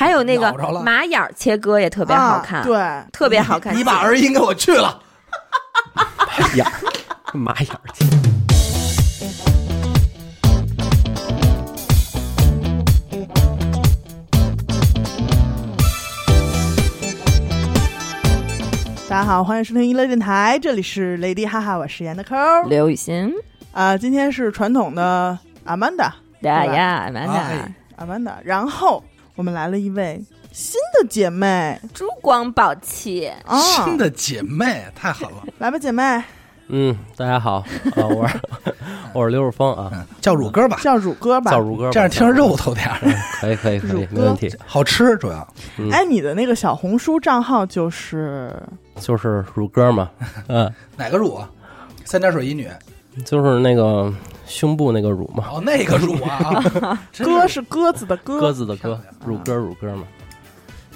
还有那个马眼儿切割也特别好看，啊对，特别好看。你把儿音给我去了。眼儿，马眼儿。大家好，欢迎收听娱乐电台，这里是雷迪哈哈，我是严的抠刘雨欣，啊、今天是传统的阿曼达，呀呀，阿曼达，阿曼达，然后我们来了一位新的姐妹。珠光宝气，啊，新的姐妹太狠了，来吧，姐妹，嗯，大家好，啊，我是 我是刘若峰啊，嗯，叫乳哥吧，叫乳哥吧。叫。乳哥，这样听着肉头点儿，可以可以可以，没问题。好吃主要。嗯。哎，你的那个小红书账号就是就是乳哥嘛，嗯，哪个乳啊？三点水一女就是那个胸部那个乳嘛，哦，那个乳啊，鸽是。鸽子的鸽。鸽子的鸽，乳鸽乳鸽嘛。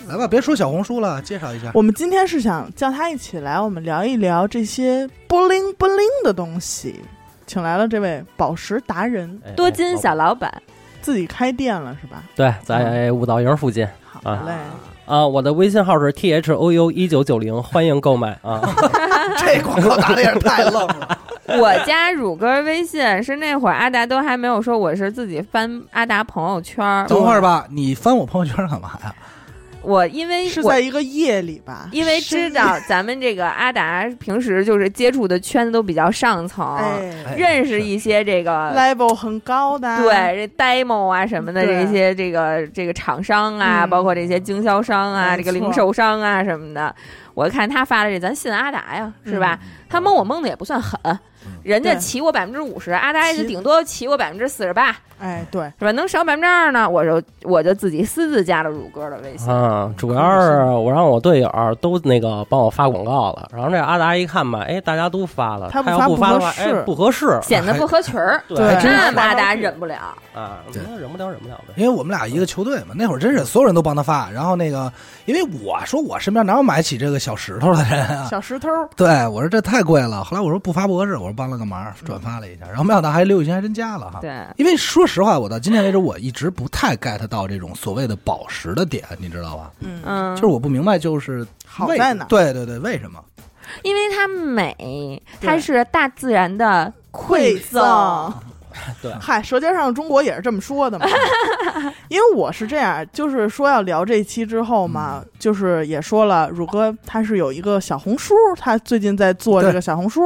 来吧，别说小红书了，介绍一下。我们今天是想叫他一起来，我们聊一聊这些不灵不灵的东西，请来了这位宝石达人，哎多金小老老板，自己开店了是吧？对，在五道营附近。好啊嘞，啊，我的微信号是 t h o u 一九九零，欢迎购买啊。这广告打的也是太愣了。我加乳哥微信是那会儿阿达都还没有说我是自己翻阿达朋友圈，等会儿吧，你翻我朋友圈干嘛呀？我因为我是在一个夜里吧？因为知道咱们这个阿达平时就是接触的圈子都比较上层，认识一些这个。，level 很高的，对，这 demo 啊什么的，这些这个这个厂商啊，嗯包括这些经销商啊，这个零售商啊什么的，我看他发的这，咱信阿达呀，是吧？他蒙我蒙的也不算狠，人家骑我百分之五十，阿达也就顶多骑我百分之四十八，哎，对，是吧？能少百分之二呢，我就我就自己私自加了乳鸽的微信。啊，主要是我让我队友都那个帮我发广告了，然后这阿达一看吧，哎，大家都发了，他他不发要不发的话，不合适哎，不合适显得不合群儿，对对那阿达忍不了。啊，忍不了，忍不了呗。因为我们俩一个球队嘛，那会儿真是所有人都帮他发。然后那个，因为我说我身边哪有买起这个小石头的人啊？小石头，对我说这太贵了。后来我说不发不合适，我说帮了个忙，转发了一下。然后没想到还刘雨欣还真加了哈。对，因为说实话，我到今天为止，我一直不太 get 到这种所谓的宝石的点，你知道吧？嗯，嗯，就是我不明白，就是好在哪？对对对，为什么？因为它美，它是大自然的馈赠。对 嗨，《舌尖上的中国》也是这么说的嘛。因为我是这样，就是说要聊这一期之后嘛，嗯就是也说了，乳哥他是有一个小红书，他最近在做这个小红书，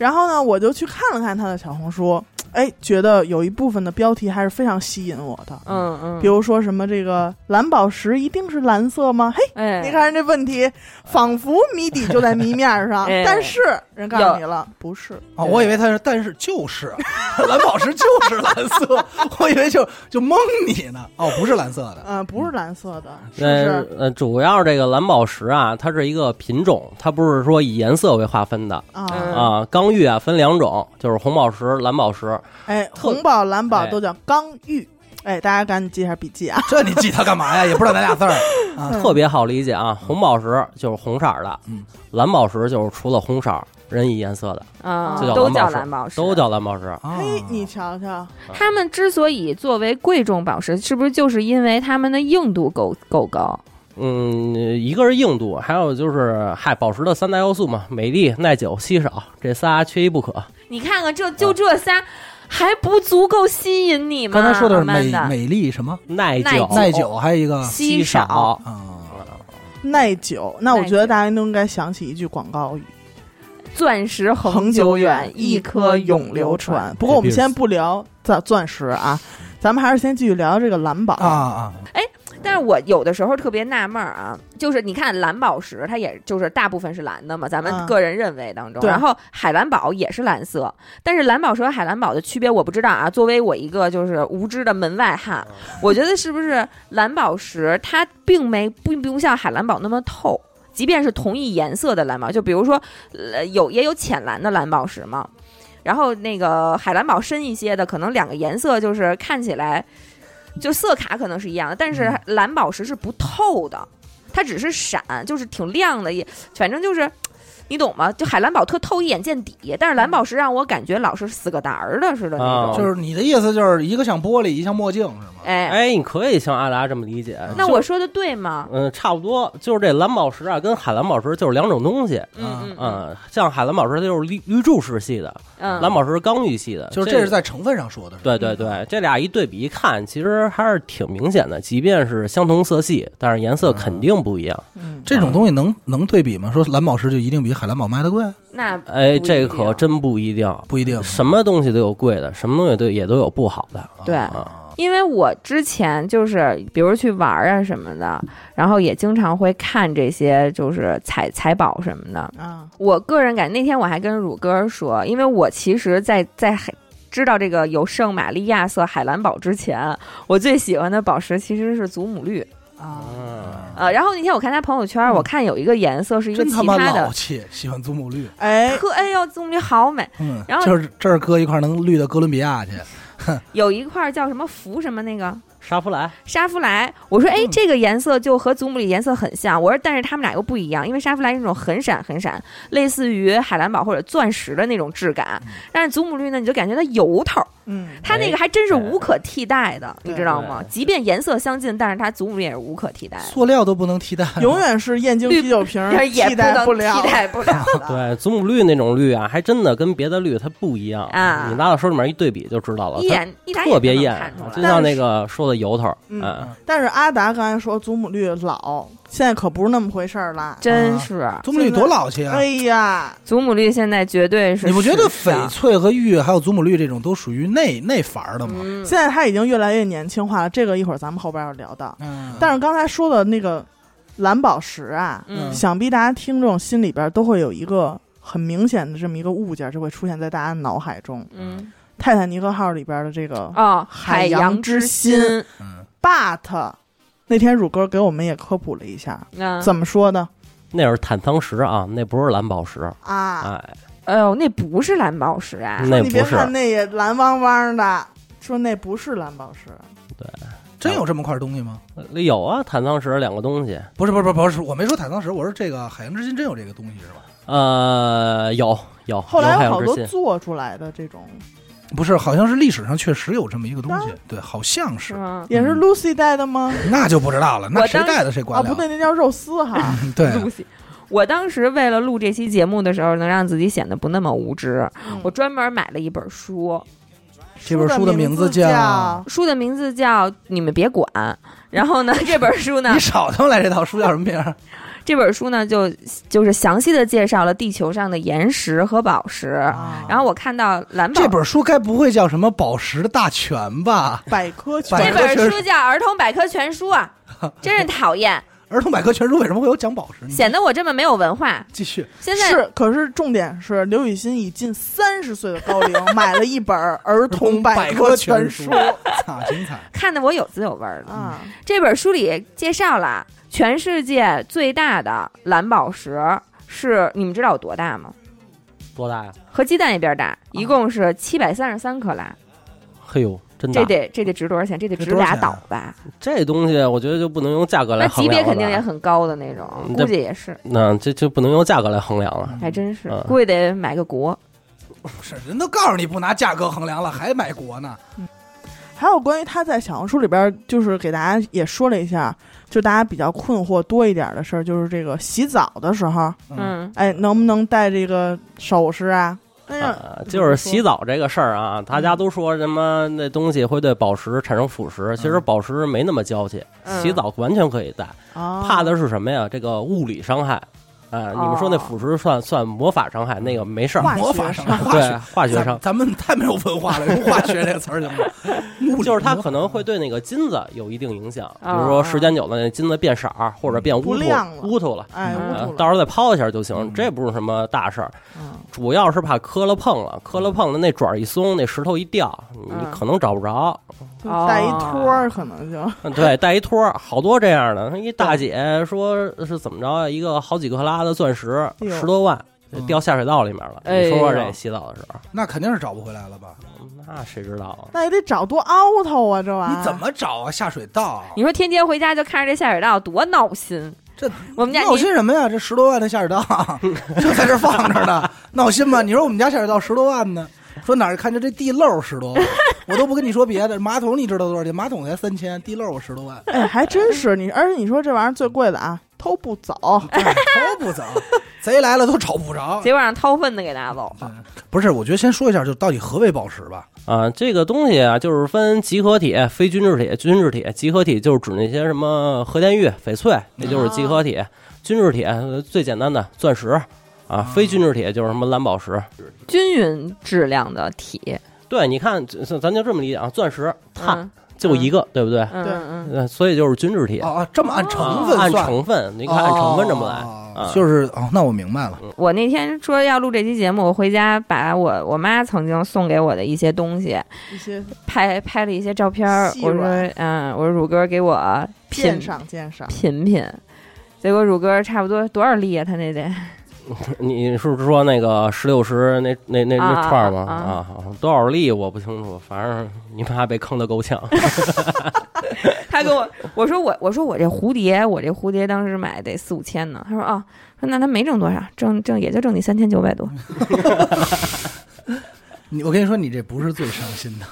然后呢，我就去看了看他的小红书，哎，觉得有一部分的标题还是非常吸引我的，嗯嗯，比如说什么这个蓝宝石一定是蓝色吗？嘿，哎，你看人这问题，仿佛谜底就在谜面上，哎但是人告诉你了，不是。哦，我以为他是，但是就是 蓝宝石就是蓝色，我以为就就蒙你呢。哦，不是蓝色的，嗯、不是蓝色的，呃是？呃，主要这个蓝宝石啊，它是一个品种，它不是说以颜色为划分的啊，嗯啊。刚玉啊分两种，就是红宝石、蓝宝石。哎，红宝、蓝宝哎都叫刚玉。哎，大家赶紧记一下笔记啊！这你记它干嘛呀？也不知道哪俩字儿 啊。嗯特别好理解啊，红宝石就是红色儿的，嗯，蓝宝石就是除了红色儿任意颜色的，啊，都叫蓝蓝宝石，都叫蓝宝石。啊嘿，你瞧瞧，他们之所以作为贵重宝石，是不是就是因为它们的硬度够够高？嗯，一个是硬度，还有就是嗨，宝石的三大要素嘛，美丽、耐久、稀少，这仨缺一不可。你看看，这就这仨，还不足够吸引你吗？刚才说的是美美丽什么？耐耐久、耐久，还有一个稀少。少。啊，耐久。那我觉得大家都应该想起一句广告语：钻石恒恒久久远，一颗颗永永流传。不过我们先不聊钻钻石啊，咱们还是先继续聊这个蓝宝。啊啊，但是我有的时候特别纳闷儿啊，就是你看蓝宝石，它也就是大部分是蓝的嘛，咱们嗯个人认为当中，对然后海蓝宝也是蓝色，但是蓝宝石和海蓝宝的区别我不知道啊。作为我一个就是无知的门外汉，我觉得是不是蓝宝石它并没并不用像海蓝宝那么透。即便是同一颜色的蓝宝，就比如说，呃，有也有浅蓝的蓝宝石嘛，然后那个海蓝宝深一些的，可能两个颜色就是看起来就色卡可能是一样的，但是蓝宝石是不透的，它只是闪，就是挺亮的，也反正就是你懂吗？就海蓝宝特透一眼见底，但是蓝宝石让我感觉老是死个胆儿的似的那啊种。就是你的意思就是一个像玻璃，一个像墨镜是吗？哎，哎，你可以像阿达这么理解。那我说的对吗？嗯，差不多，就是这蓝宝石啊，跟海蓝宝石就是两种东西。嗯嗯嗯，像海蓝宝石它就是绿绿柱式系的，嗯，蓝宝石是刚玉系的，就是这是在成分上说的，是对对对，这俩一对比一看，其实还是挺明显的。即便是相同色系，但是颜色肯定不一样。嗯，这种东西能能对比吗？说蓝宝石就一定比海蓝宝卖的贵？那哎，这可真不一定，不一定。什么东西都有贵的，什么东西都也都有不好的。对啊，因为我之前就是，比如去玩啊什么的，然后也经常会看这些就是财财宝什么的。啊，我个人感觉，那天我还跟乳哥说，因为我其实在，在海知道这个有圣玛利亚色海蓝宝之前，我最喜欢的宝石其实是祖母绿。啊，嗯，呃，然后那天我看他朋友圈，我看有一个颜色是一个其真他妈的老，气，喜欢祖母绿。哎，特哎呦，祖母绿好美，嗯，然后就是这儿搁一块能绿到哥伦比亚去，有一块叫什么福什么那个沙弗莱，沙弗莱，我说哎，嗯。这个颜色就和祖母绿颜色很像。我说但是它们俩又不一样，因为沙弗莱是那种很闪很闪，类似于海蓝宝或者钻石的那种质感，但是祖母绿呢，你就感觉它油头，嗯，它那个还真是无可替代的，你知道吗？即便颜色相近，但是它祖母绿也是无可替代的，塑料都不能替代。永远是燕京啤酒瓶儿但是也替代不了，替代不了。对，祖母绿那种绿啊，还真的跟别的绿它不一样。啊。你拿到手里面一对比就知道了，一眼一打眼特别艳就能看，出来。就像那个说的油头，嗯嗯，但是阿达刚才说祖母绿老，现在可不是那么回事儿了。真是祖母绿多老气啊！哎呀，祖母绿现在绝对是你不觉得翡翠和玉还有祖母绿这种都属于那那范儿的吗？嗯现在它已经越来越年轻化了，这个一会儿咱们后边要聊到。嗯，但是刚才说的那个蓝宝石啊，嗯想必大家听众心里边都会有一个很明显的这么一个物件，就会出现在大家脑海中。嗯泰坦尼克号里边的这个啊，海海洋之之心心，嗯。But，那天乳哥给我们也科普了一下，嗯，怎么说的那是坦桑石啊，那不是蓝宝石，啊？哎，哎呦，那不是蓝宝石啊！那不是你别看那也蓝汪汪的，说那不是蓝宝石，对。真有这么块东西吗？有啊，坦桑石两个东西，不是不是不是不是，我没说坦桑石，我说这个海洋之心真有这个东西是吧？呃，有有，后来有好多做出来的这种，不是，好像是历史上确实有这么一个东当西，对，好像是？也是 Lucy 带的吗？那就不知道了，那我当谁带的谁啊，管了？不对，那叫肉丝哈。嗯 对，Lucy。我当时为了录这期节目的时候，能让自己显得不那么无知，嗯我专门买了一本书，这本书的名字叫叫书的名字叫《你们别管》。然后呢，这本书呢你，少他妈来这套书叫什么名儿？这本书呢就就是详细的介绍了地球上的岩石和宝石。啊然后我看到蓝宝这本书该不会叫什么《宝石的大全》吧？百科全这百科全本书叫《儿童百科全书》啊，真是讨厌，儿童百科全书为什么会有讲宝石？你显得我这么没有文化。继续，现在是，可是重点是刘雨欣以近三十岁的高龄 买了一本儿童百科全书操，精彩！看得我有滋有味儿的。啊，这本书里介绍了全世界最大的蓝宝石是，你们知道有多大吗？多大呀？和鸡蛋一边大，一共是七百三十三克拉。嘿呦，真的这！得这得值多少钱？这得值俩这多少钱啊岛吧？这东西我觉得就不能用价格来那级别衡量了吧肯定也很高的那种，嗯这估计也是，那这就不能用价格来衡量了。还真是嗯，估计得买个国。是人都告诉你不拿价格衡量了，还买国呢？还有关于他在小红书里边，就是给大家也说了一下，就大家比较困惑多一点的事儿，就是这个洗澡的时候，嗯，哎，能不能戴这个首饰啊？哎呀，啊，就是洗澡这个事儿啊，大家都说什么那东西会对宝石产生腐蚀，其实宝石没那么娇气，嗯洗澡完全可以戴，啊，怕的是什么呀？这个物理伤害。哎，你们说那腐蚀算算魔法伤害，那个没事儿，魔法伤害对化学伤，咱们太没有文化了，用化学这个词儿行吗？就是它可能会对那个金子有一定影响，比啊如说时间久了，那金子变色儿或者变乌秃乌秃了。哎，到时候再抛一下就行嗯，这不是什么大事儿，嗯主要是怕磕了碰了，磕了碰了那爪儿一松，那石头一掉，你嗯可能找不着。就带一托儿，可能就嗯对，带一托儿，好多这样的。一大姐说是怎么着啊？一个好几克拉的钻石，十多万嗯掉下水道里面了。哎你说说这洗澡的时候，那肯定是找不回来了吧？那谁知道啊？那也得找多凹头啊，这玩意儿你怎么找啊？下水道？你说天天回家就看着这下水道，多闹心。这我们家闹心什么呀？这十多万的下水道就在这放着呢，闹心吗？你说我们家下水道十多万呢？说哪儿看见这地漏十多万，我都不跟你说别的，马桶你知道多少钱？马桶才三千，地漏我十多万，哎，还真是你，而且你说这玩意儿最贵的啊，偷不走，对偷不走，贼来了都找不着。结果让掏粪的给拿走了。不是，我觉得先说一下，就到底何为宝石吧？啊，这个东西啊，就是分集合体、非均质体、均质体。集合体就是指那些什么和田玉、翡翠，那就是集合体。均质体呃最简单的钻石啊，非均质体就是什么蓝宝石。均匀质量的体，对，你看，咱咱就这么理解啊，钻石碳嗯就一个，对不对？嗯对所以就是均质体。啊啊，这么按成分按，成分，你看按成分这么来就是哦，那我明白了。我那天说要录这期节目，我回家把我我妈曾经送给我的一些东西一些拍拍了一些照片，我说嗯，我说乳哥给我品鉴赏鉴赏，品品，结果乳哥差不多多少粒啊？他那得你是不是说那个石榴石那那那啊那串儿吗？啊啊，多少粒我不清楚，反正你怕被坑的够呛。他跟我我说我我说我这蝴蝶，我这蝴蝶当时买得四五千呢。他说啊，说那他没挣多少，挣挣也就挣你三千九百多。你我跟你说，你这不是最伤心的，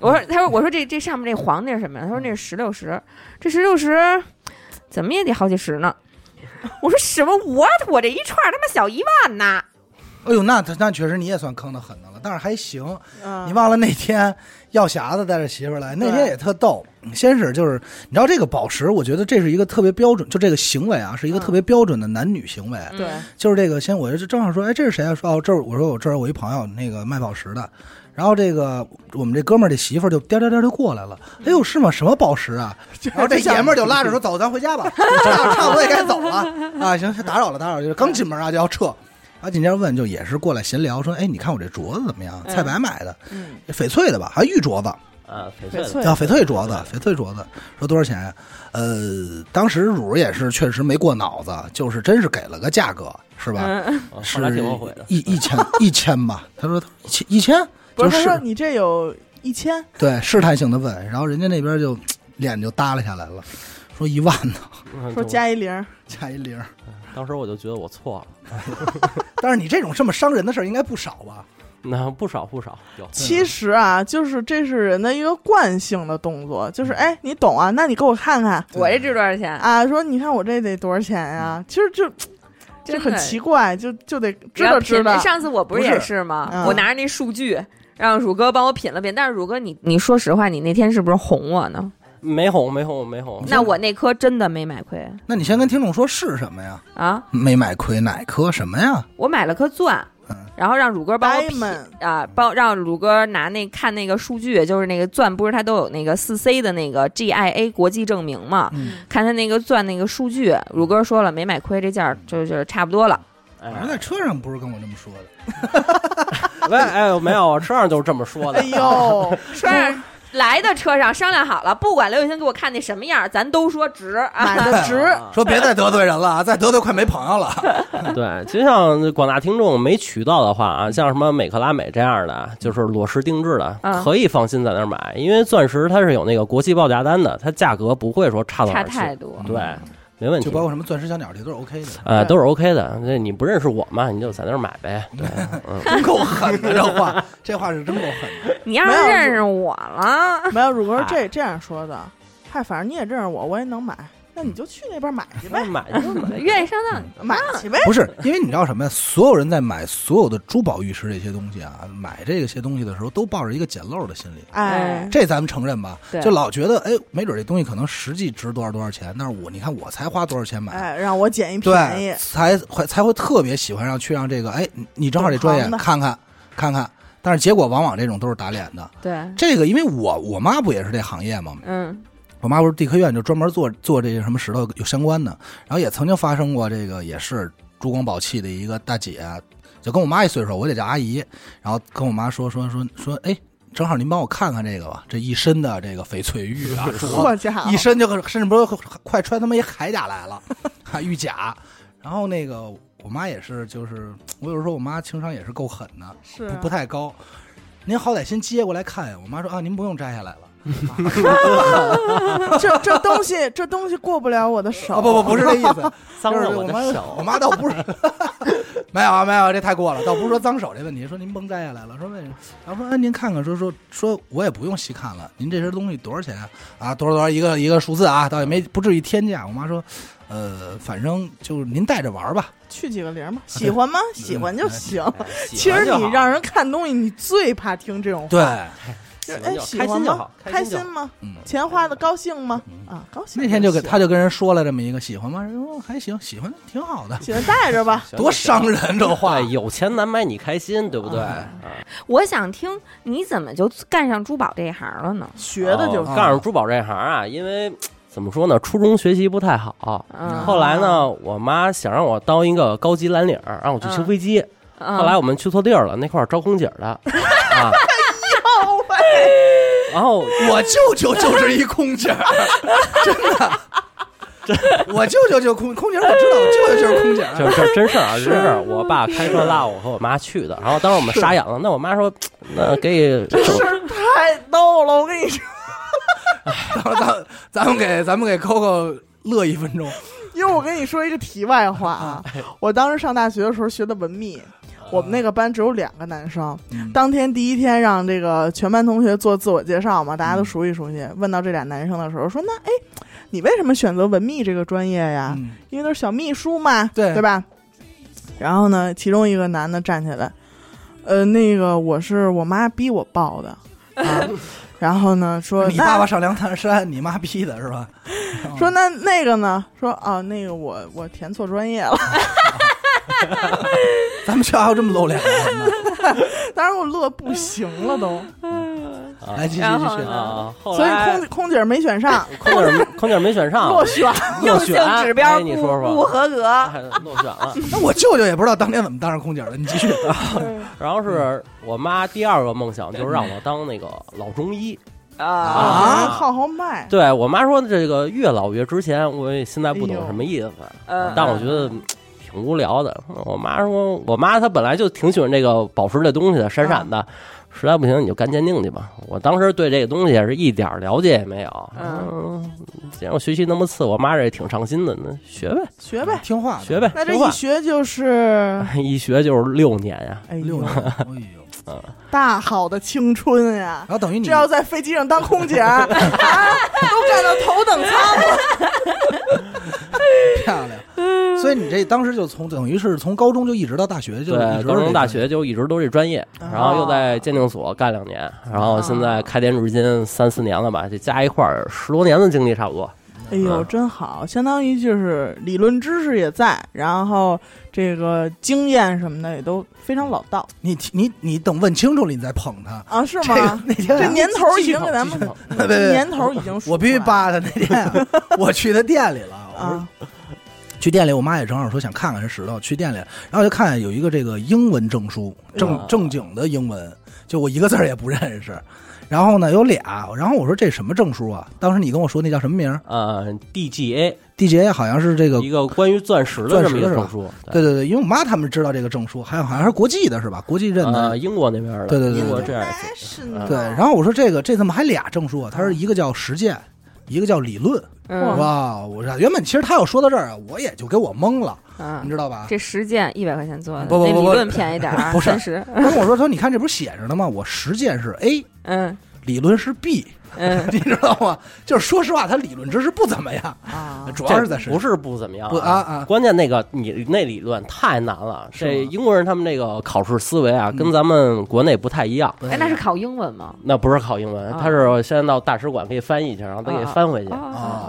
我说他说我说这这上面这黄那是什么呀？他说那是石榴石，这石榴石怎么也得好几十呢。我说什么？我我这一串他妈小一万呢！哎呦，那那确实你也算坑的狠的了，但是还行。嗯，你忘了那天药匣子带着媳妇儿来，那天也特逗。先是就是你知道这个宝石，我觉得这是一个特别标准，就这个行为啊，是一个嗯特别标准的男女行为。对，就是这个，先我就正好说，哎，这是谁啊？说哦，这儿我说我这儿我一朋友，那个卖宝石的。然后这个我们这哥们儿这媳妇儿就颠颠颠就过来了，哎呦是吗？什么宝石啊？然后这爷们儿就拉着说 走，咱回家吧，差差不多也该走了啊。行，打扰了，打扰了，就刚进门啊就要撤。啊，紧接着问，就也是过来闲聊，说，哎，你看我这镯子怎么样？嗯菜白买的，嗯，翡翠的吧？还玉镯子，啊，翡翠啊翡翠镯子，翡翠镯子，说多少钱呀？呃，当时乳也是确实没过脑子，就是真是给了个价格，是吧？嗯，是 啊后来挺后悔的。一一千一千吧，他说一千一千，不，是是他说你这有一千，对试探性的问，然后人家那边就脸就耷拉下来了，说一万呢，嗯说加一零，加一零。当时我就觉得我错了 但是你这种这么伤人的事儿应该不少吧？那不少不少有。其实啊，就是这是人的一个惯性的动作，就是哎，你懂啊？那你给我看看我这值多少钱？啊？说你看我这得多少钱呀？其实就就很奇怪，就就得知道知道。上次我不是也是吗？嗯我拿着那数据让乳哥帮我品了品，但是乳哥你你说实话，你那天是不是哄我呢？没哄没哄没哄，那我那颗真的没买亏那你先跟听众说是什么呀？啊！没买亏哪颗什么呀？我买了颗钻嗯，然后让乳哥帮我品啊，帮让乳哥拿那看那个数据，就是那个钻不是它都有那个四 C 的那个 GIA 国际证明嘛？嗯，看他那个钻那个数据，乳哥说了没买亏，这件儿就就是差不多了。反正在哎，车上不是跟我这么说的。喂，哎，没有，车上就是这么说的。哎呦，车上来的车上商量好了，不管刘雨欣给我看那什么样儿，咱都说值啊。买的值，啊说别再得罪人了啊，再得罪快没朋友了。对，就像广大听众没渠道的话啊，像什么美克拉美这样的，就是裸石定制的，嗯可以放心在那儿买，因为钻石它是有那个国际报价单的，它价格不会说差到哪差儿去。太多。对，没问题就。包括什么钻石小鸟这都是 OK 的，呃，都是 OK 的，那你不认识我嘛，你就在那儿买呗。对，嗯，真够狠的这话，这话是真够狠的。你要是认识我了，没有乳哥这这样说的，嗨，反正你也认识我，我也能买，那你就去那边买去呗，买就买。愿意上当。买去呗。不是，因为你知道什么呀？所有人在买所有的珠宝玉石这些东西啊，买这些东西的时候，都抱着一个捡漏的心理。哎，这咱们承认吧？对就老觉得，哎，没准这东西可能实际值多少多少钱，但是我你看我才花多少钱买，哎，让我捡一便宜对，，才会才会特别喜欢让去让这个，哎，你你正好这专业看看看看，但是结果往往这种都是打脸的。对，这个，因为我我妈不也是这行业吗？嗯我妈不是地科院就专门做做这些什么石头有相关的，然后也曾经发生过这个也是珠光宝气的一个大姐，就跟我妈一岁数，我得叫阿姨，然后跟我妈说说说说，哎，正好您帮我看看这个吧，这一身的这个翡翠玉啊，镯好家伙一，身就甚至不是快穿他妈一铠甲来了，啊玉甲，然后那个我妈也是，就是我有时候我妈情商也是够狠的，是不不太高。您好歹先接过来看呀。我妈说啊，您不用摘下来了。这这东西这东西过不了我的手。啊不不不是这意思，脏了就是我妈我的手我。妈倒不是，没有啊没有，这太过了，倒不是说脏手这问题，说您甭摘下来了，说为什么？然后说哎您看看，说说说我也不用细看了，您这些东西多少钱啊？啊多少多少一个一个数字啊，倒也没不至于天价。我妈说，呃，反正就是您带着玩吧。去几个零嘛，喜欢吗？喜欢就行。其实你让人看东西，你最怕听这种话。对，喜欢就好喜欢吗开心就好？开开心吗？嗯。钱花的高兴吗？嗯啊，高兴。那天就给他就跟人说了这么一个喜欢吗？人说还行，喜欢挺好的，喜欢带着吧。多伤人这话，。有钱难买你开心，对不对？我想听你怎么就干上珠宝这一行了呢？学的就是干上珠宝这行啊，因为怎么说呢，初中学习不太好。嗯，后来呢，我妈想让我当一个高级蓝领，让我去修飞机。嗯后来我们去错地儿了，那块儿招空姐的 啊。然后我舅舅就是一空姐儿，真的。我舅舅就空空姐，我知道，我舅舅就是空姐儿。这这真事儿啊，真事儿。我爸开车拉我和我妈去的，然后当时我们傻眼了。那我妈说，那给这事儿太逗了，我跟你说，咱 咱咱们给咱们给 Coco 乐一分钟。因为我跟你说一个题外话啊，我当时上大学的时候学的文秘，我们那个班只有两个男生。嗯当天第一天让这个全班同学做自我介绍嘛，大家都熟悉熟悉。问到这俩男生的时候，说那哎，你为什么选择文秘这个专业呀？嗯因为都是小秘书嘛，对对吧？然后呢，其中一个男的站起来，呃，那个我是我妈逼我报的 啊。然后呢，说你爸爸上梁泰山，你妈逼的是吧？说那那个呢？说啊，那个我我填错专业了。咱们学校还有这么露脸的人呢？当时我乐不行了都，啊来继续继续。啊，后所以空空姐没选上，空姐空姐没选上，落选。落选指标哎你说不不，合格。哎落选了。那我舅舅也不知道当年怎么当上空姐的，你继续。然后是我妈第二个梦想，就是让我当那个老中医。啊啊好好卖，对我妈说，这个越老越值钱。我也现在不懂什么意思，嗯但我觉得嗯挺无聊的。我妈说，我妈她本来就挺喜欢这个宝石这东西的，闪闪的。实在不行你就干鉴定去吧。我当时对这个东西也是一点了解也没有。嗯，既然我学习那么次，我妈这也挺上心的，那学呗，学呗。听话，学呗，那这一学就是，一学就是六年呀。哎呦六年，，哎呦，大好的青春呀！然后等于你这要在飞机上当空姐，啊，都干到头等舱了。漂亮，所以你这当时就从等于是从高中就一直到大学就对，高中、大学就一直都这专业，哦然后又在鉴定所干两年，然后现在开店至今三四年了吧，这加一块儿十多年的经历差不多。哎呦，嗯真好，相当于就是理论知识也在，然后这个经验什么的也都非常老道。你你你等问清楚了，你再捧他。啊，是这个吗？那天这啊年头已经给咱们别别别年头已经数我必须出来了扒他那天啊，我去他店里了，我说啊，去店里，我妈也正好说想看看这石头，去店里，然后就看有一个这个英文证书，正啊正经的英文，就我一个字儿也不认识。然后呢有俩，然后我说这什么证书啊？当时你跟我说那叫什么名儿呃，DGA？DGA 好像是这个一个关于钻石的这么一个证书，对对对，因为我妈他们知道这个证书，还有好像是国际的是吧？国际认的。呃，英国那边的，对对对英国对对，然后我说这个这怎么还俩证书啊？他说一个叫实践，一个叫理论。嗯哇，我说原本其实他要说到这儿啊，我也就给我懵了，你嗯，知道吧？这实践一百块钱做的，不不不不那理论便宜点儿，不是三十。然后我说他说你看这不是写着呢吗？我实践是 A，嗯理论是 B，嗯 你知道吗？就是说实话，他理论知识不怎么样，啊，主要是在不是不怎么样不啊啊关键那个你那理论太难了，这英国人他们那个考试思维啊，嗯跟咱们国内不太一样。哎，那是考英文吗？那不是考英文，啊他是现在到大使馆给你翻译去，然后再给你翻回去。啊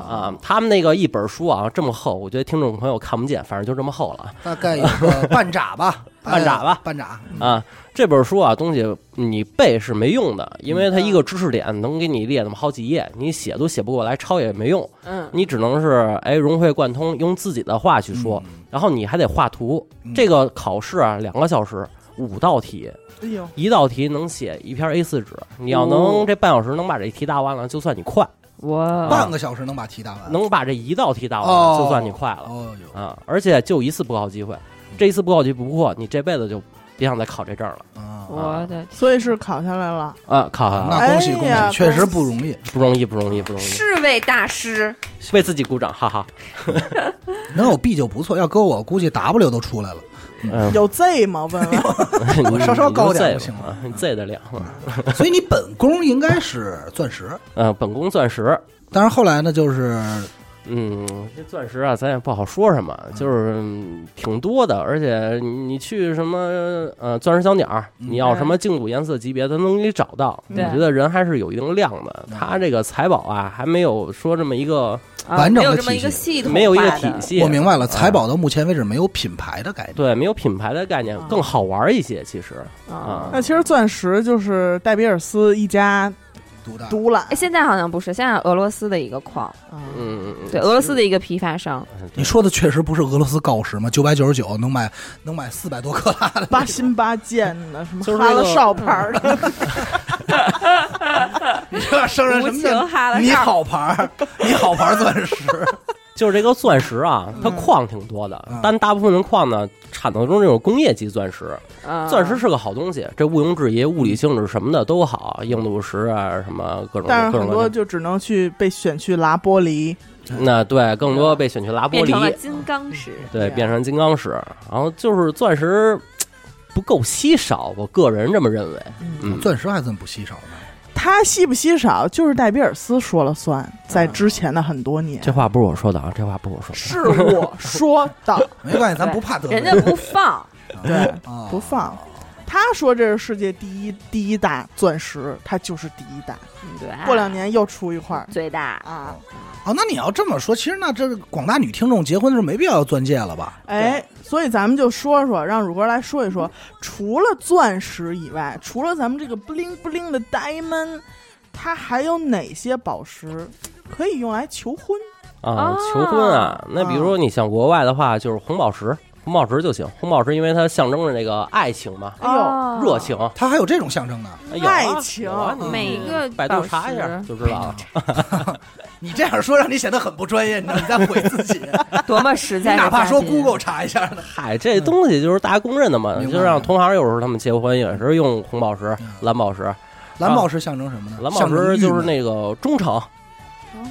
啊，他们那个一本书啊这么厚，我觉得听众朋友看不见，反正就这么厚了大概有个半拃吧，半扎吧哎半拃。啊。这本书啊，东西你背是没用的，因为它一个知识点能给你列那么好几页，你写都写不过来，抄也没用。嗯你只能是哎融会贯通，用自己的话去说，嗯然后你还得画图。嗯这个考试啊，两个小时，五道题，哎呦，一道题能写一篇 A 四纸。你要哦能这半小时能把这题答完了，就算你快；哇半个小时能把题答完，能把这一道题答完就算你快了哦哟啊！而且就一次补考机会，这一次不考级不过，你这辈子就别想再考这证了。啊！我的所以是考下来了。啊，考下来了那恭喜恭喜，确实不容易，不容易，不容易，不容易，是位大师，为自己鼓掌，哈哈。能有 B 就不错，要搁我估计 W 都出来了。嗯，有 Z 吗？问问。我稍稍高点就就行了 Z 得了。所以你本宫应该是钻石，嗯，本宫钻石，但是后来呢，就是嗯，这钻石啊，咱也不好说什么，就是嗯挺多的，而且你你去什么呃钻石小鸟，嗯你要什么净土颜色级别，它能给你找到。我对觉得人还是有一定量的，嗯它这个财宝啊，还没有说这么一个啊完整的没有这么一个体系没有一个体。系。我明白了，啊财宝到目前为止没有品牌的概念。对，没有品牌的概念啊，更好玩一些。其实啊啊，那其实钻石就是戴比尔斯一家独大，独揽。哎，。现在好像不是，现在俄罗斯的一个矿，啊。嗯，对，俄罗斯的一个批发商，你说的确实不是俄罗斯锆石吗？九百九十九能买能买四百多克 拉的，八心八箭的，什么哈了少牌儿的，你知道生人什么你好牌儿，你好牌儿钻石，就是这个钻石啊，它嗯矿挺多的嗯，但大部分的矿呢，产的都是这种工业级钻石。啊钻石是个好东西，这毋庸置疑，物理性质什么的都好，硬度石啊，什么各种但是很各种的。多就只能去被选去拉玻璃。那对，更多被选去拉玻变成金刚石，对，变成金刚石。然后就是钻石不够稀少，我个人这么认为。嗯，钻石还算不稀少呢。它稀不稀少，就是戴比尔斯说了算，在之前的很多年。这话不是我说的啊，这话不是我说的。是我说的，没关系，咱不怕得罪人家不放，对，啊不放。他说这是世界第一第一大钻石，它就是第一大。嗯对，过两年又出一块儿最大，啊！哦，那你要这么说，其实那这广大女听众结婚的时候没必要要钻戒了吧？哎，所以咱们就说说，让乳哥来说一说，除了钻石以外，除了咱们这个不灵不灵的 diamond，它还有哪些宝石可以用来求婚？啊哦，求婚啊，那比如说你像国外的话，就是红宝石，红宝石就行。红宝石因为它象征着那个爱情嘛，哎呦哦热情。它还有这种象征呢？哎有啊爱情有啊你每一个百度查一下石就知道了。你这样说让你显得很不专业，你知道你在毁自己。多么实你在，哪怕说 Google 查一下呢？嗨，这东西就是大家公认的嘛，明白就让同行有时候他们结婚也是用红宝石嗯、蓝宝石。蓝宝石象征什么呢？蓝宝象征石就是那个忠诚，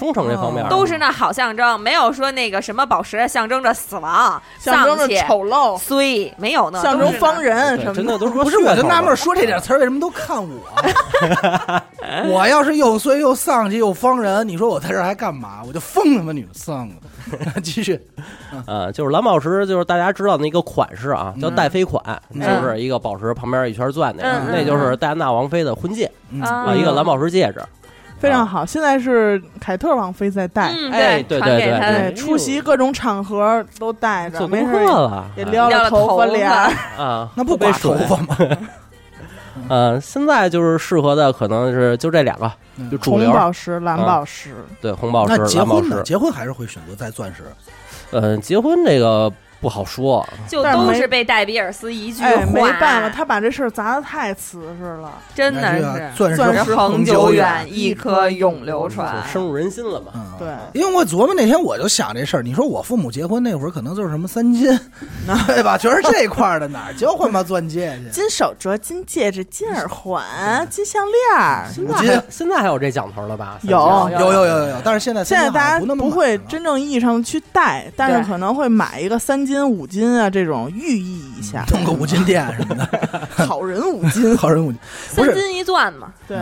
忠诚这方面哦都是那好象征，没有说那个什么宝石象征着死亡、象征着丧气、丑陋，衰，没有呢，象征方人。什么的。真的都说不是，我就纳闷说这点词儿为什么都看我？我要是又衰又丧气又方人，你说我在这还干嘛？我就疯他妈你们丧了。继续，呃，就是蓝宝石，就是大家知道那个款式啊，叫嗯戴妃款，嗯就是一个宝石旁边一圈钻那个嗯，那就是戴安娜王妃的婚戒嗯啊啊，一个蓝宝石戒指。非常好，现在是凯特王妃在戴，嗯，哎对对对对，出席各种场合都戴着，没事儿了，也撩撩了头发脸。儿。啊，那不被刮头发吗？呃，现在就是适合的可能是就这两个，嗯。就主流，红宝石、蓝宝石，对，红宝石那、结蓝宝婚呢？石。结婚还是会选择戴钻石？嗯，结婚这个不好说，就都是被戴比尔斯一句哎，没，办法，他把这事儿砸的太瓷实了。真的是钻石恒久久远，一颗永流传就。深入人心了嘛。嗯，对，因为我琢磨那天我就想这事儿，你说我父母结婚那会儿可能就是什么三金，对吧？全是这块儿的，哪儿交换吧钻戒去？金手镯、金戒指、金耳环、金项链儿。现在还现在还有这讲头了吧？有有有有有有，但是现在现在大家不不会真正意义上的去戴，但是可能会买一个三金、五金啊，这种寓意一下。弄个五金店什么的，好人五金，好人五金。不是三金一钻嘛，对，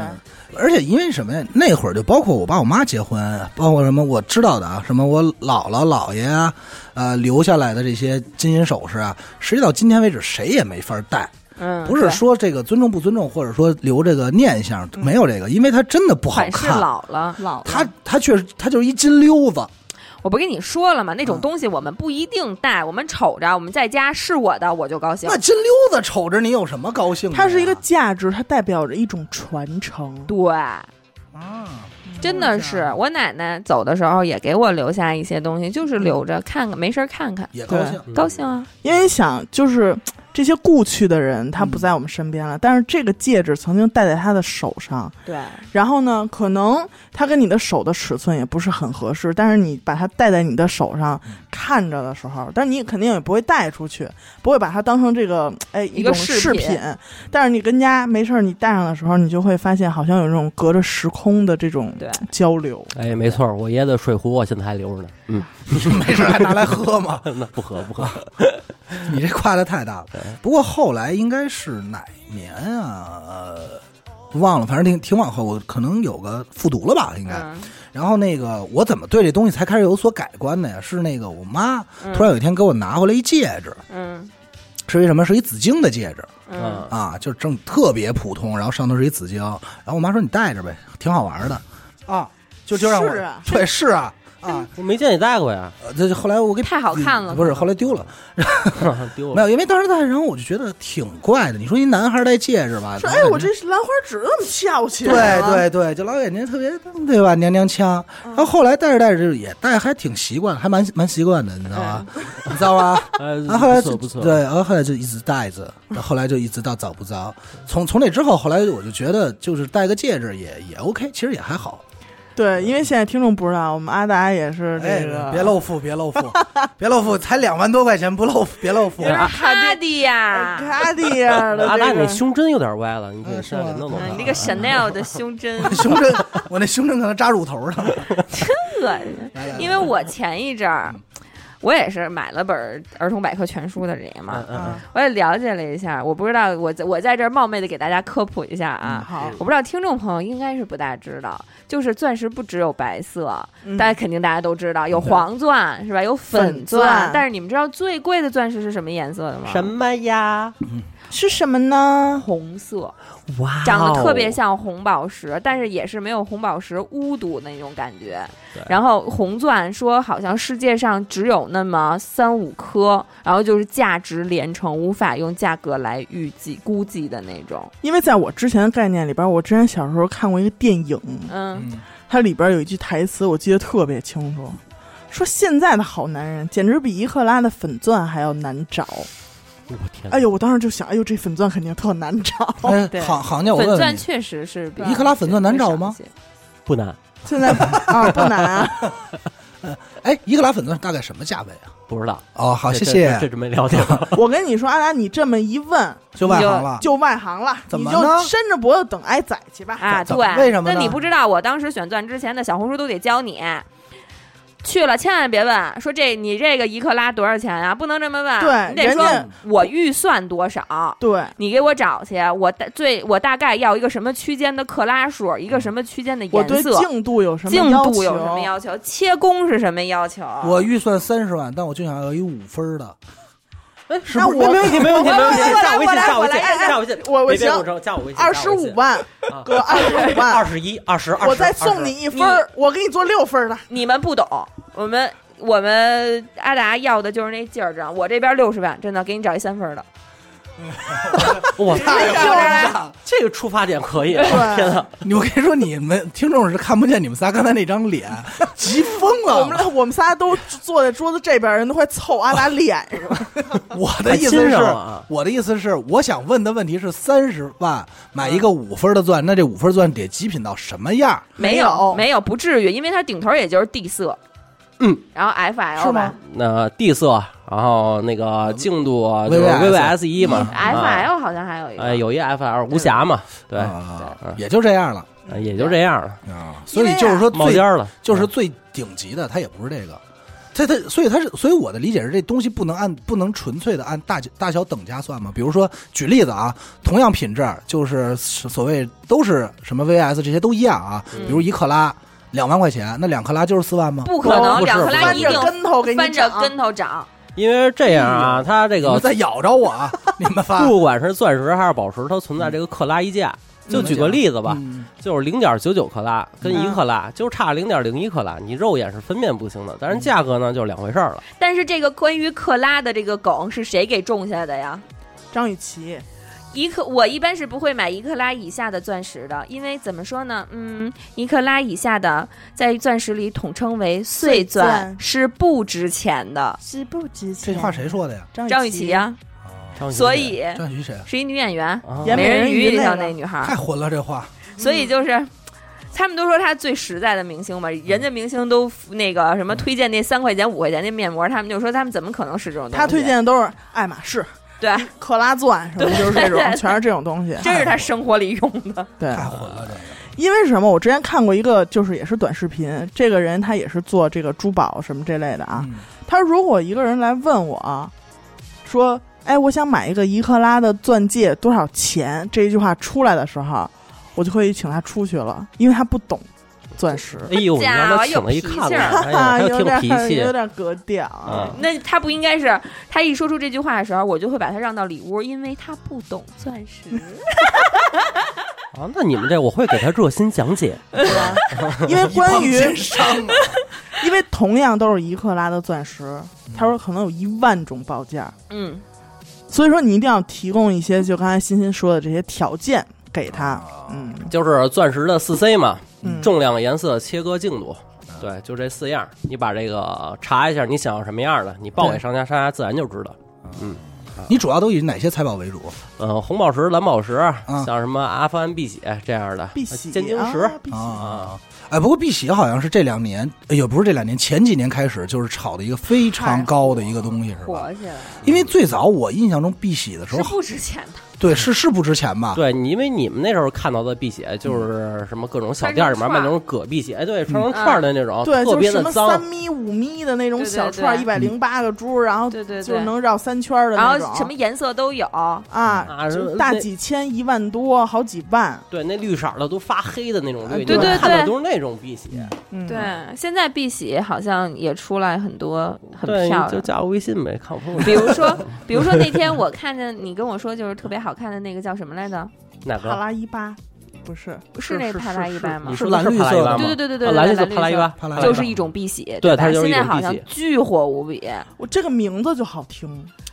而且因为什么呀？那会儿就包括我爸我妈结婚，包括什么我知道的啊，什么我姥姥姥爷啊，呃留下来的这些金银首饰啊，实际到今天为止谁也没法戴。嗯，不是说这个尊重不尊重，或者说留这个念想，没有这个，因为它真的不好看。老了。老它它确实，它就是一金溜子。我不跟你说了吗？那种嗯东西我们不一定戴，我们瞅着，我们在家是我的我就高兴那。金溜子瞅着你有什么高兴？它是一个价值，它代表着一种传承。对，啊，真的是我奶奶走的时候也给我留下一些东西，就是留着看看，没事儿看看，也高兴。嗯高兴啊。因为想就是这些故去的人，他不在我们身边了，但是这个戒指曾经戴在他的手上，对，然后呢，可能他跟你的手的尺寸也不是很合适，但是你把它戴在你的手上，看着的时候，但是你肯定也不会带出去，不会把它当成这个哎一种个饰饰品。但是你跟家没事儿，你戴上的时候，你就会发现好像有这种隔着时空的这种对。交流。哎，没错，我爷的水壶我现在还留着呢。嗯，没事还拿来喝吗？那不喝不喝。你这夸的太大了。不过后来应该是哪年啊？呃，忘了，反正挺挺往后，我可能有个复读了吧，应该。嗯然后那个我怎么对这东西才开始有所改观的呀？是那个我妈突然有一天给我拿回来一戒指，嗯是一什么？是一紫晶的戒指嗯啊，就正特别普通，然后上头是一紫晶。然后我妈说你戴着呗，挺好玩的啊，就就让我是啊对是啊啊，我没见你戴过呀，呃这就后来我给太好看了不是后来丢了，丢了。没有，因为当时戴，然后我就觉得挺怪的。你说一男孩戴戒指吧，说哎，我这兰花指那么翘起来对，对对，就老感觉特别对吧，娘娘腔。然后后来戴着戴着就也戴还挺习惯，还蛮蛮习惯的，你知道吧？你知道吧？呃，然后后来就不错不错。对，然后后来就一直戴着，到后来就一直到找不着。从从那之后，后来我就觉得就是戴个戒指也也 OK，其实也还好。对，因为现在听众不知道，我们阿达也是哎这个，，别露富，别露富，别露富，才两万多块钱，不露，别露富有。点卡地亚，卡地亚的阿达，这个你胸针有点歪了，你可以嗯现在给弄。你这个 Chanel 的胸针 胸针，我那胸针可能扎乳头上。恶心，因为我前一阵儿。我也是买了本儿儿童百科全书的人嘛嗯，嗯嗯，我也了解了一下。我不知道，我在我在这儿冒昧的给大家科普一下啊。好，我不知道听众朋友应该是不大知道，就是钻石不只有白色，嗯大家肯定大家都知道有黄钻是吧？有粉粉钻但是你们知道最贵的钻石是什么颜色的吗？什么呀？是什么呢？红色，长得特别像红宝石，但是也是没有红宝石巫毒那种感觉。然后红钻说好像世界上只有那么三五颗，然后就是价值连城，无法用价格来预计估计的那种。因为在我之前的概念里边，我之前小时候看过一个电影，嗯，嗯，它里边有一句台词，我记得特别清楚，说现在的好男人简直比一克拉的粉钻还要难找。我天，哎呦，我当时就想，哎呦，这粉钻肯定特难找。哎，行行家，我粉问问你，钻确实是比一克拉粉钻难找吗？不难，现在啊，不难啊。哎，一克拉粉钻大概什么价位啊？不知道。哦，好，谢谢这，真没了解。我跟你说，阿达，你这么一问，就外行了。就外行了，你怎么呢就伸着脖子等挨宰去吧。啊，对，为什么那你不知道，我当时选钻之前的小红书都得教你。去了千万别问，说这你这个一克拉多少钱啊？不能这么问，对你得说我预算多少，对，你给我找去，我大最我大概要一个什么区间的克拉数，一个什么区间的我对颜色，净度有什么净要求度有什么要求，切工是什么要求？我预算三十万，但我就想要一五分的。哎，那我没问题，没问题，没问题。我来加我微信，加我微信，加我微信。我我行加我微信。二十五万，啊哥，二十五二万，十一、二十、二，我再送你一分儿，我给你做六分儿的。你们不懂，我们我们阿达要的就是那劲儿，知道我这边六十万，真的给你找一三分的。哇，太漂亮了！这个出发点可以。对 天哪，你我跟你说，你们听众是看不见你们仨刚才那张脸，急疯了。我们我们仨都坐在桌子这边，人都快凑阿达脸上。我的意思是我的意思是，我想问的问题是，三十万买一个五分的钻，那这五分钻得极品到什么样？没没有没有，不至于，因为它顶头也就是地色，嗯，然后 FL 是吗？吧那 D 色，然后那个净度啊就是 VVS VVS 一嘛啊，FL 好像还有一个，哎，有一 FL 无瑕嘛，对，也就这样了。啊也就这样了，啊。所以就是说最冒尖了，就是最顶级的，它也不是这个。它它，所以它是，所以我的理解是，这东西不能按不能纯粹的按大大小等价算嘛。比如说，举例子啊，同样品质，就是所谓都是什么 VS 这些都一样啊。嗯。比如一克拉两万块钱，那两克拉就是四万吗？不可能，两克拉一定跟头给你涨翻着跟头涨，因为这样啊，它这个你们再咬着我啊！你们发不管是钻石还是宝石，它存在这个克拉一价。就举个例子吧，嗯就是零点九九克拉跟一嗯克拉就差零点零一克拉，你肉眼是分辨不清的，但是价格呢就是两回事儿了。但是这个关于克拉的这个梗是谁给种下的呀？张雨绮，一克，我一般是不会买一克拉以下的钻石的，因为怎么说呢？嗯，一克拉以下的在钻石里统称为碎碎钻钻，是不值钱的。是不值钱这话谁说的呀？张雨绮呀，张雨绮所以张雨绮谁啊？是一女演员，美人鱼里头鱼那女孩儿，太混了，这话。所以就是他们都说他最实在的明星嘛，人家明星都那个什么推荐那三块钱五块钱那面膜，他们就说他们怎么可能是这种东西？他推荐的都是爱马仕、对，克拉钻什么，就是这种对对，对全是这种东西。真是他生活里用的。对，太混了这个。因为什么？我之前看过一个，就是也是短视频，这个人他也是做这个珠宝什么这类的啊。嗯他如果一个人来问我，说：“哎，我想买一个一克拉的钻戒，多少钱？”这一句话出来的时候，我就可以请他出去了，因为他不懂钻石。哎呦，你让他请了一看看，哎有点挺脾气有点格调啊那他不应该是他一说出这句话的时候，我就会把他让到里屋，因为他不懂钻石。啊。那你们这我会给他热心讲解。是吧？因为关于因为同样都是一克拉的钻石，他说可能有一万种报价，嗯，所以说你一定要提供一些就刚才欣欣说的这些条件给他。嗯就是钻石的四 C 嘛，嗯，重量、颜色、切割净度，对，就这四样。你把这个查一下，你想要什么样的，你报给商家，商家自然就知道。嗯。你主要都以哪些财宝为主？嗯，红宝石、蓝宝石，嗯像什么阿富汗碧玺这样的，碧玺尖晶石，啊。碧玺啊，哎，不过碧玺好像是这两年，也，不是这两年，前几年开始就是炒的一个非常高的一个东西，是吧？火起来了，因为最早我印象中碧玺的时候是候，不值钱的。对，是是不值钱吧？对，你因为你们那时候看到的碧玺就是什么各种小店里面卖那种葛碧玺，哎，对，串成串的那种，对，特别的就是什么三脏。米、五米的那种对对小串，对一百零八个珠，然后对对对，就是能绕三圈的然那种。后什么颜色都有。啊，啊就大几千、一万多、好几万。对，那绿色的都发黑的那种绿，对对你看的对都是那种碧玺。嗯，对，现在碧玺好像也出来很多很对，漂亮。就加我微信呗，看我比如说，比如说那天我看见你跟我说，就是特别好看的那个叫什么来着？帕哪个？拉伊巴，不是，是那帕拉伊巴吗？你？说蓝绿色的帕拉伊巴吗？对对对对对蓝绿帕拉伊巴，帕拉伊巴。就是一种碧玺，对它就是一现在好像种碧玺。巨火无比，我这个名字就好听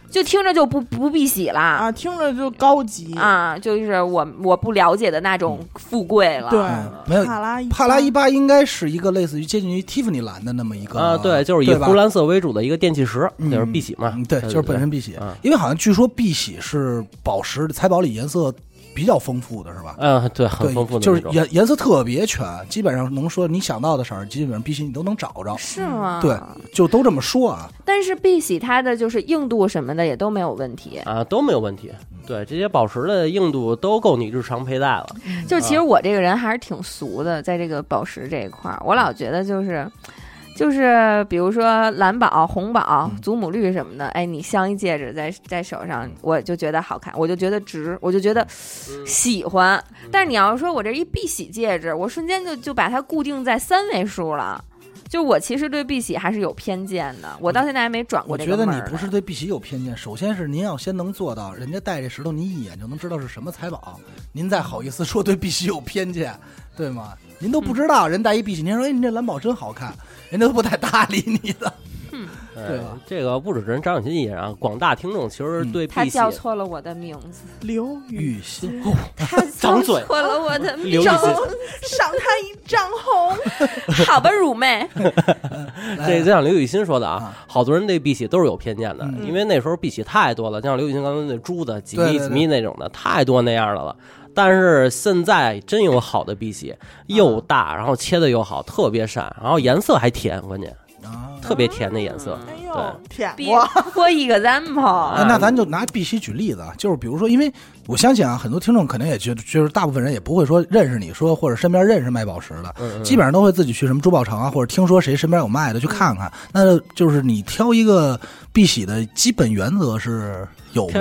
就听着就不不碧玺了啊，听着就高级。啊，就是我我不了解的那种富贵了。对嗯，没有帕拉伊帕拉伊巴应该是一个类似于接近于蒂芙尼蓝的那么一个啊，对，就是以湖蓝色为主的一个电气石，嗯就是碧玺嘛嗯。对，就是本身碧玺嗯，因为好像据说碧玺是宝石财宝里颜色比较丰富的，是吧？嗯，对，很丰富，的就是。颜颜色特别全，基本上能说你想到的色儿，基本上碧玺你都能找着，是吗？对，就都这么说啊。但是碧玺它的就是硬度什么的也都没有问题。啊，都没有问题。对，这些宝石的硬度都够你日常佩戴了。就其实我这个人还是挺俗的，在这个宝石这一块儿，我老觉得就是。就是比如说蓝宝、红宝、祖母绿什么的，哎，你镶一戒指在在手上，我就觉得好看，我就觉得值，我就觉得喜欢。但是你要说我这一碧玺戒指，我瞬间就就把它固定在三位数了。就我其实对碧玺还是有偏见的，我到现在还没转过我觉得你不是对碧玺有偏见，首先是您要先能做到，人家戴这石头，您一眼就能知道是什么财宝，您再好意思说对碧玺有偏见，对吗？您都不知道，人戴一碧玺，您说哎，你这蓝宝真好看，人家都不太搭理你的。对呃吧，这个不只是张雨欣一人啊，广大听众其实对他碧玺叫错了我的名字，刘宇玉心，他叫张嘴。错了我的名字，赏他一丈红。好吧，乳妹，这就像刘雨欣说的啊啊，好多人对碧玺都是有偏见的，嗯。因为那时候碧玺太多了，就像刘雨欣刚才那珠子几米几米那种的，太多那样的了。但是现在真有好的碧玺，又大，然后切的又好，特别闪，然后颜色还甜，关键啊。特别甜的颜色。哎对呦，舔比过，for example，哎，那咱就拿碧玺举例子啊，就是比如说，因为我相信啊，很多听众肯定也觉得，就是大部分人也不会说认识你说或者身边认识卖宝石的，嗯嗯基本上都会自己去什么珠宝城啊，或者听说谁身边有卖的去看看。那就是你挑一个碧玺的基本原则是有吗？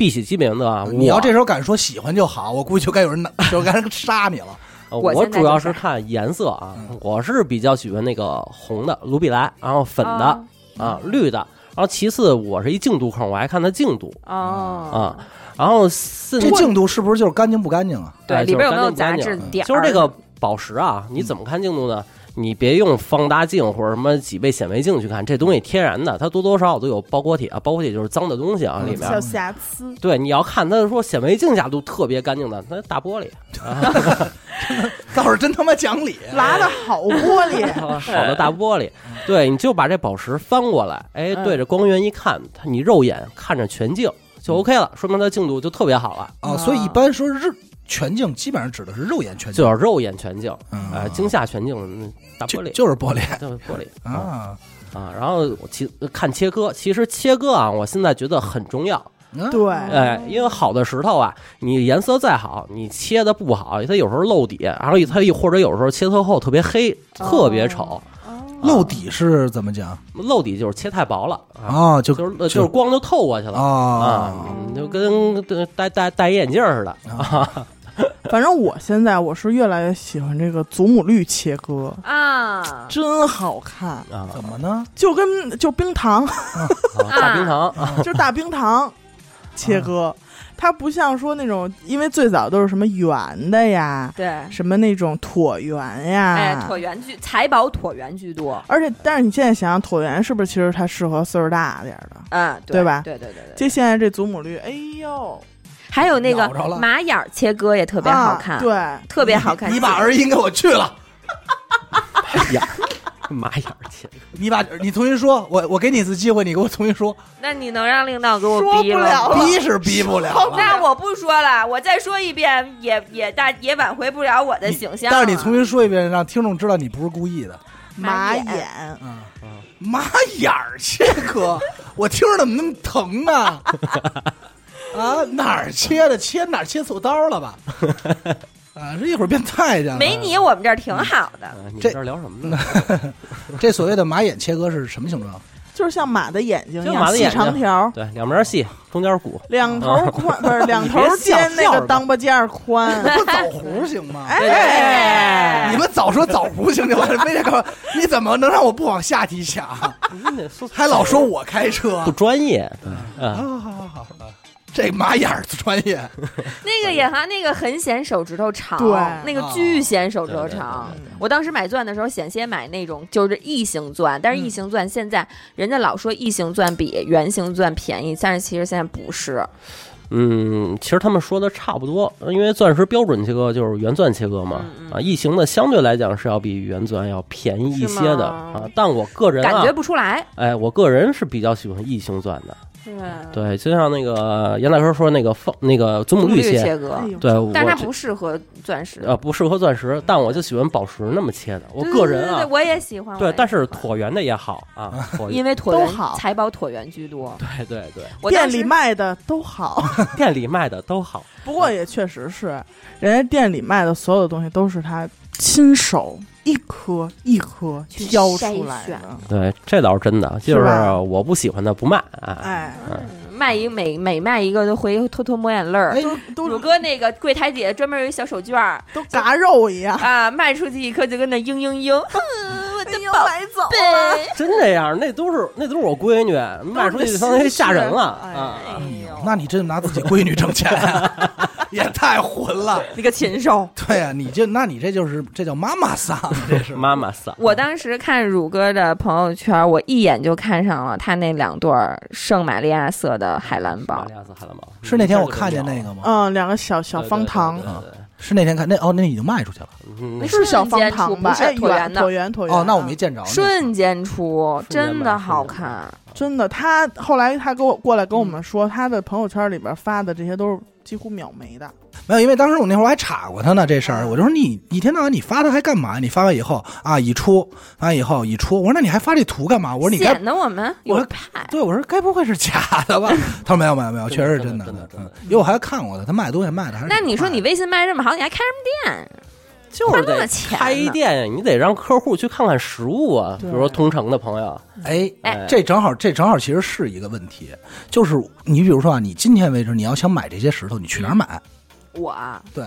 这碧玺基本原则啊，你要这时候敢说喜欢就好，我估计就该有人拿，就该人杀你了。呃我我主要是看颜色啊嗯，我是比较喜欢那个红的卢比莱，然后粉的哦啊绿的，然后其次我是一净度控，我还看它净度啊啊，然后这净度是不是就是干净不干净啊？对，哎里边有没有就是干净不干净杂质点儿？就是这个宝石啊，你怎么看净度呢？你别用放大镜或者什么几倍显微镜去看，这东西天然的，它多多少少都有包裹体啊，包裹体就是脏的东西啊，里面小瑕疵。对，你要看它说显微镜下都特别干净的，那大玻璃啊，倒是真他妈讲理。拉的好玻璃，好的大玻璃，对，你就把这宝石翻过来，哎，对着光源一看，它你肉眼看着全净就 OK 了，说明它净度就特别好了。啊，所以一般说日全镜基本上指的是肉眼全镜，就是肉眼全镜，嗯哎，镜下全镜，嗯大玻璃，就是玻璃就是玻璃啊啊。啊。然后我其看切割，其实切割啊，我现在觉得很重要。嗯对，哎，因为好的石头啊，你颜色再好，你切的不好，它有时候露底，然后它或者有时候切特厚，特别黑，特别丑。露底是怎么讲露底就是切太薄了啊，啊？就就是就是光就透过去了啊啊，你就跟戴戴戴眼镜似的啊。反正我现在我是越来越喜欢这个祖母绿切割，啊，真好看，啊。怎么呢？就跟就冰糖，啊大冰糖。啊，就是大冰糖切割，它不像说那种，因为最早都是什么圆的呀，对，什么那种椭圆呀，哎，椭圆居财宝椭圆居多，而且，但是你现在想想，椭圆是不是其实它适合岁数大点儿的？嗯，对吧？对对对对，这现在这祖母绿，哎呦，还有那个马眼儿切割也特别好看，啊对，特别好看。你把儿音给我去了，呀，马眼儿切，你把你重新说，我我给你一次机会，你给我重新说，那你能让领导给我说逼不了了逼是逼不了了。那我不说了，我再说一遍也也大也挽回不了我的形象。但是你重新说一遍，让听众知道你不是故意的。马眼嗯，嗯，马眼儿切割，我听着怎么那么疼呢？啊，哪儿切的？切哪儿切错刀了吧？啊，这一会儿变太监了。没你，我们这儿挺好的。啊你这这聊什么呢？这所谓的马眼切割是什么形状？就是像马的眼睛一样，细像马的眼睛长条，对，两边细，中间鼓。两头宽，不是两头尖，那个笑着当巴尖儿宽。不枣核行吗？哎，你们早说枣核行就完了，非得告你怎么能让我不往下题想？还老说我开车不专业，对，啊，好好好好，这马眼儿专业，那个也哈，那个很显手指头长，对那个巨显手指头对对长对对。我当时买钻的时候，险些买那种就是异形钻，但是异形钻现在人家老说异形钻比圆形钻便宜，但是其实现在不是。嗯，其实他们说的差不多，因为钻石标准切割就是圆钻切割嘛，嗯嗯啊，异形的相对来讲是要比圆钻要便宜一些的啊，但我个人啊感觉，不出来。哎，我个人是比较喜欢异形钻的，对，对，就像那个杨大哥说那个放那个祖母绿切，切割对，但是它不适合钻石。呃不适合钻石，但我就喜欢宝石那么切的，我个人啊我也喜欢。对但是椭圆的也好啊，椭圆因为椭圆都好财宝椭圆居多。对对对，店里卖的都好，店里卖的都好，不过也确实是，人家店里卖的所有的东西都是他亲手一颗一颗挑出来的。对，这倒是真的，就是我不喜欢的不卖，哎，哎，卖一每每卖一个都回偷偷抹眼泪儿。哎都乳哥那个柜台底下专门有一小手绢儿都嘎肉一样，啊，卖出去一颗就跟那嘤嘤嘤，我的宝买走贝。真这样，那都是那都是我闺女，卖出去相当于吓人了哎啊！哎呦，那你真拿自己闺女挣钱啊，也太混了。那个禽兽！对呀、你就那你这就是这叫妈妈桑，这是妈妈桑，我当时看乳哥的朋友圈，我一眼就看上了他那两对圣玛利亚色的海蓝宝玛利。亚色海蓝宝是那天我看见那个吗？嗯，两个小小方糖对，对对对是那天看那哦，那已经卖出去了。嗯那是小方糖吧？不是哎，圆椭圆的椭圆椭圆。哦，那我没见着。瞬间出，真的好看。真的，他后来他给我过来跟我们说，他的朋友圈里边发的这些都是几乎秒没的。没有，因为当时我那会儿还查过他呢这事儿，我就说你一天到晚你发他还干嘛？你发完以后啊已出，发完以后已出，我说那你还发这图干嘛？我说你该显得我们我说派。对，我说该不会是假的吧？他说没有没有没有，确实是真的真的真的嗯因为我还看过他，他卖东西卖的还是那你说你微信卖这么好，你还开什么店？就是得开呢店，你得让客户去看看实物啊。比如说同城的朋友，哎哎这正好这正好其实是一个问题，就是你比如说啊，你今天为止你要想买这些石头，你去哪儿买？我啊，对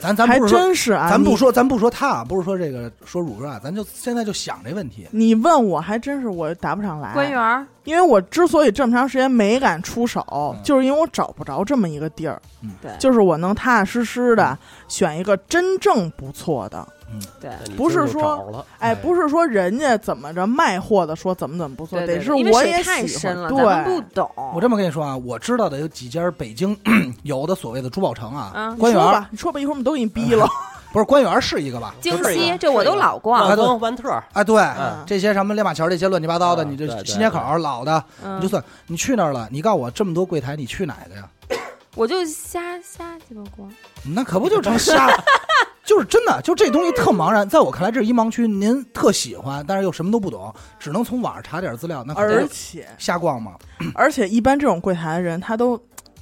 咱咱还不是说真是啊，咱不说咱不说他啊，不是说这个说乳鸽啊，咱就现在就想这问题。你问我还真是我答不上来。官员儿因为我之所以这么长时间没敢出手，嗯就是因为我找不着这么一个地儿，对就是我能踏踏实实的选一个真正不错的。对，那你今儿就不是说，哎，哎不是说人家怎么着卖货的说怎么怎么不错，对对得是我也喜欢。太深了，咱们不对，懂。我这么跟你说啊，我知道的有几家北京 有的所谓的珠宝城啊，嗯官员你说吧，你说吧，一会儿我们都给你逼了。不是官园是一个吧？京西这我都老逛万，丰、万特，啊，对，嗯这些什么亮马桥这些乱七八糟的，你这新街口老的，嗯你就算你去那儿了，你告诉我这么多柜台，你去哪个呀？我就瞎瞎鸡巴逛。那可不就成瞎了？就是真的，就这东西特茫然，在我看来这是一盲区。您特喜欢，但是又什么都不懂，只能从网上查点资料，那可而且瞎逛吗？而且一般这种柜台的人，他都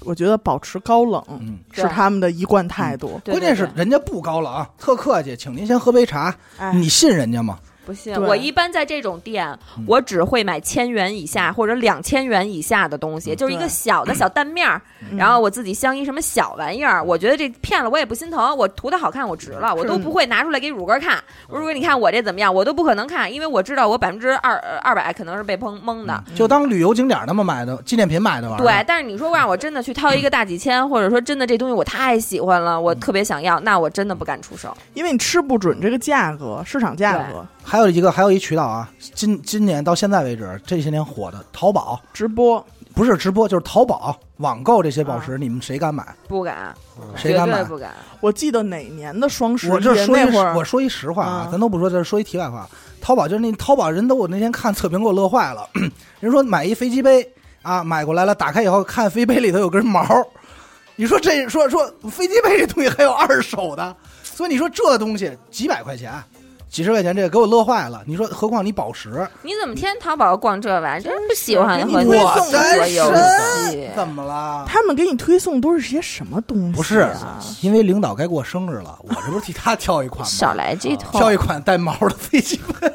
我觉得保持高冷嗯，是他们的一贯态度。对关键是人家不高冷啊，特客气，请您先喝杯茶。哎，你信人家吗？不信，我一般在这种店，嗯我只会买千元以下或者两千元以下的东西，就是一个小的小蛋面儿，嗯然后我自己镶一什么小玩意儿，我觉得这骗了我也不心疼，我图它好看，我值了，我都不会拿出来给乳哥看。我说，你看我这怎么样？我都不可能看，因为我知道我百分之二二百可能是被蒙蒙的。就当旅游景点那么买的纪念品买的玩意儿。对，但是你说让我真的去掏一个大几千，或者说真的这东西我太喜欢了，我特别想要，那我真的不敢出手。因为你吃不准这个价格，市场价格，还有一个，还有一渠道啊，今今年到现在为止，这些年火的淘宝，直播不是直播就是淘宝网购这些宝石，你们谁敢买？不敢，绝谁敢买？不敢。我记得哪年的双十一我这说一那会儿，我说一实话啊，嗯咱都不说，这说一题外话。淘宝就是那淘宝人都，我那天看测评给我乐坏了。人说买一飞机杯啊，买过来了，打开以后看飞杯里头有根毛，你说这说说飞机杯这东西还有二手的，所以你说这东西几百块钱。几十块钱，这个给我乐坏了。你说，何况你宝石，你怎么天天淘宝逛这玩意儿？真不喜欢和你推送做单游身戏。怎么了？他们给你推送都是些什么东西、啊？不是，因为领导该过生日了，我这不是替他挑一款吗？少来这套，挑一款带毛的飞机杯。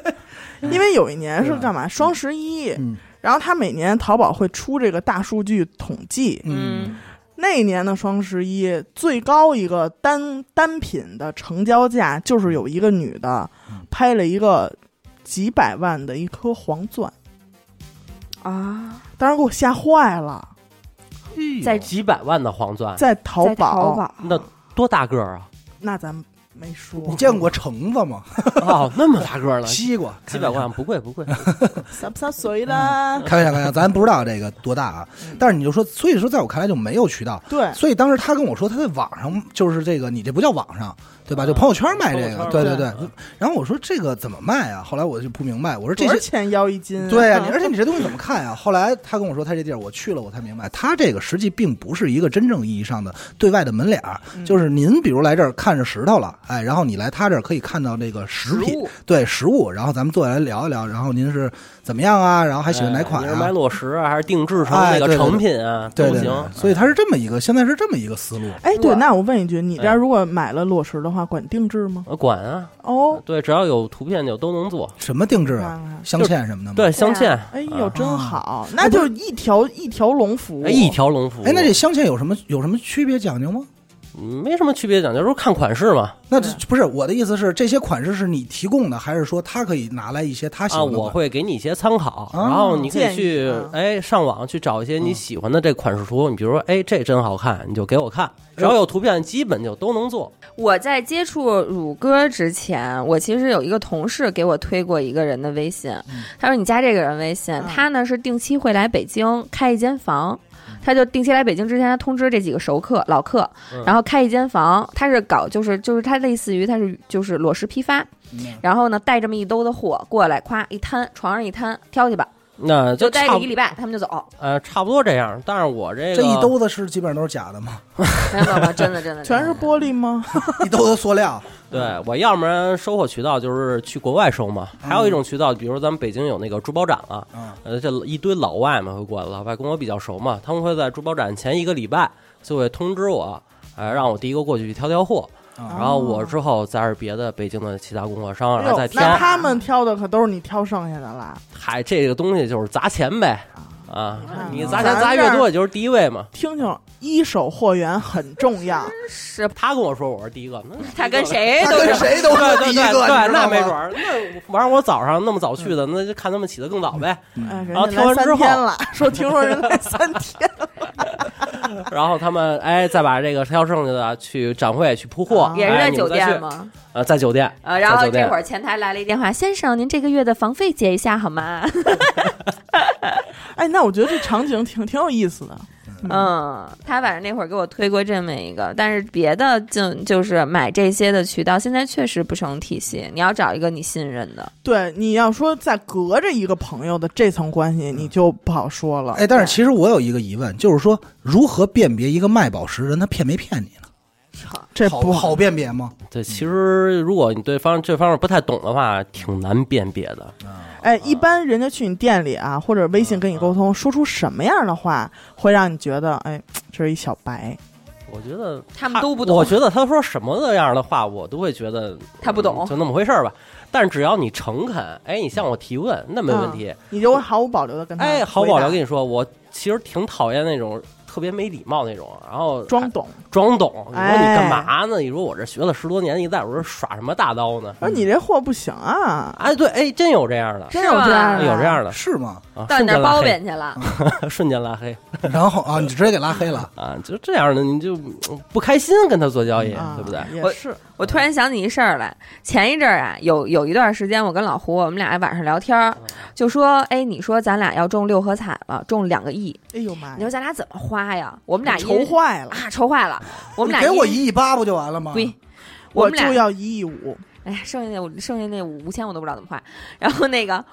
因为有一年是干嘛？双十一，嗯然后他每年淘宝会出这个大数据统计，嗯，那一年的双十一最高一个单单品的成交价，就是有一个女的嗯。拍了一个几百万的一颗黄钻，啊，当时给我吓坏了，在几百万的黄钻，在淘在淘宝，那多大个儿啊？那咱没说，你见过橙子吗？哦，那么大个儿了，西瓜，几百块不贵 不贵。洒不洒水啦？开玩笑，开玩笑，咱不知道这个多大啊。但是你就说，所以说，在我看来就没有渠道。对，所以当时他跟我说，他在网上就是这个，你这不叫网上，对吧？就朋友圈卖这个，对对对对。然后我说这个怎么卖啊？后来我就不明白，我说这些。钱要一斤？对啊，你而且你这东西怎么看呀、后来他跟我说，他这地儿我去了，我才明白，他这个实际并不是一个真正意义上的对外的门脸儿，嗯就是您比如来这儿看着石头了，哎，然后你来他这儿可以看到这个食品，对食物，然后咱们坐下来聊一聊，然后您是怎么样啊？然后还喜欢哪款啊哎你是买？裸石啊，还是定制成哎对对那个成品啊？对对都行对。，所以它是这么一个，现在是这么一个思路。哎，对，那我问一句，你这如果买了裸石的话，管定制吗？呃管啊，哦，对，只要有图片就都能做。什么定制啊？镶嵌什么的吗？对，镶嵌，哎呦，啊真好，那就一条一条龙服务，哎一条龙服务。哎，那这镶嵌有什么有什么区别讲究吗？嗯没什么区别讲究，就是看款式嘛。那这不是我的意思是，这些款式是你提供的，还是说他可以拿来一些他喜啊，欢的款？我会给你一些参考，哦然后你可以去啊哎上网去找一些你喜欢的这款式图。你比如说，哎，这真好看，你就给我看，只要有图片，基本就都能做。我在接触乳鸽之前，我其实有一个同事给我推过一个人的微信，他说你加这个人微信，嗯他呢是定期会来北京开一间房。他就定期来北京之前，他通知这几个熟客、老客，嗯然后开一间房。他是搞就是就是他类似于他是就是裸石批发，嗯然后呢带这么一兜子货过来，咵一摊床上一摊，挑去吧，那就待个一礼拜，他们就走。呃差不多这样。但是我这个这一兜子是基本上都是假的吗？没有没有，真的真的全是玻璃吗？一兜子塑料。对我要不然收货渠道就是去国外收嘛，嗯还有一种渠道，比如咱们北京有那个珠宝展了，嗯呃，这一堆老外嘛会过来，老外跟我比较熟嘛，他们会在珠宝展前一个礼拜就会通知我，呃，让我第一个过去挑挑货，啊然后我之后再是别的北京的其他供货商，然后再，那。他们挑的可都是你挑剩下的啦。嗨，这个东西就是砸钱呗，啊，你砸钱砸越多，也就是第一位嘛。听听，一手货源很重要。是他跟我说我是第一个，那他跟谁都是跟谁都对是第一个，对那没准儿，那完了我早上那么早去的，那就看他们起得更早呗。然后家来三挑完之后天了，说听说人来三天了，然后他们哎，再把这个挑剩下的去展会去铺货啊，也是在酒店吗？呃，在酒店，呃，然后这会儿前台来了一电话，先生，您这个月的房费结一下好吗？哎，那我觉得这场景挺挺有意思的。嗯，他反正那会儿给我推过这么一个，但是别的就就是买这些的渠道，现在确实不成体系。你要找一个你信任的，对，你要说再隔着一个朋友的这层关系，你就不好说了。哎，但是其实我有一个疑问，就是说如何辨别一个卖宝石人他骗没骗你呢？这不好好辨别吗？对，其实如果你对方这方面不太懂的话，挺难辨别的。哎，一般人家去你店里啊，或者微信跟你沟通，说出什么样的话会让你觉得，哎，这是一小白？我觉得他们都不懂我觉得他说什么样的话，我都会觉得他不懂嗯就那么回事儿吧。但是只要你诚恳，哎，你向我提问，那没问题。你就会毫无保留的跟他哎，毫无保留跟你你说，我其实挺讨厌那种特别没礼貌那种，然后装懂。装懂。你说你哎干嘛呢？你说我这学了十多年，你在我这耍什么大刀呢？说你这货不行啊，哎，对，哎，真有这样的，真有这样的，有这样的是吗？啊，到你那儿包贬去了。瞬间拉黑然后啊，你直接给拉黑了。啊，就这样的，你就嗯不开心跟他做交易，啊对不对？我也是，我突然想起一事儿来，前一阵儿啊，有有一段时间，我跟老胡我们俩晚上聊天儿，就说，哎，你说咱俩要中六合彩了，中两个亿，哎呦妈，你说咱俩怎么花呀？我们俩愁坏了，啊，愁坏了。我们俩给我一亿八不就完了吗？对我们俩就要一亿五，哎呀，剩下那五剩下那五五千我都不知道怎么花。然后那个，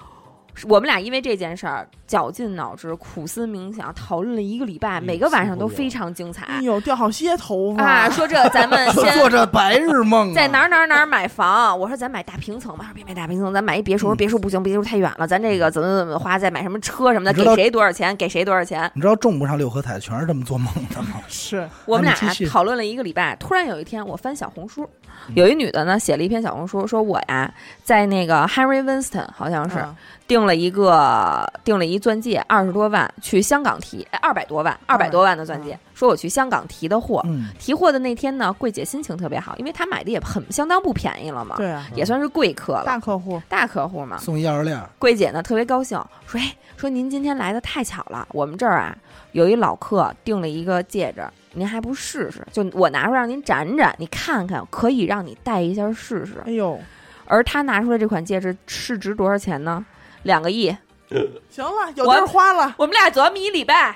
我们俩因为这件事儿绞尽脑汁、苦思冥想，讨论了一个礼拜，嗯每个晚上都非常精彩哎呦，掉好些头发啊。说这咱们 说先做这白日梦啊，在哪儿哪儿哪儿买房？我说咱买大平层吧，说别买大平层，咱买一别墅。说别墅不行，别墅太远了，咱这个怎么怎么花，再买什么车什么的，给谁多少钱，给谁多少钱。你知道中不上六合彩全是这么做梦的吗？是我们俩讨论了一个礼拜，突然有一天我翻小红书，有一女的呢写了一篇小红书，说我呀在那个 Henry Winston 好像是。啊订了一个订了一钻戒，二十多万，去香港提，哎，二百多万，二百多万的钻戒，说我去香港提的货。嗯，提货的那天呢，柜姐心情特别好，因为她买的也很相当不便宜了嘛，对啊，也算是贵客了，大客户，大客户嘛。送一钥匙链儿，柜姐呢特别高兴，说：“哎，说您今天来的太巧了，我们这儿啊有一老客订了一个戒指，您还不试试？就我拿出来让您展展，你看看，可以让你戴一下试试。哎呦，而他拿出来这款戒指市值多少钱呢？两个亿。行了，有地儿花了，我们俩琢磨一礼拜，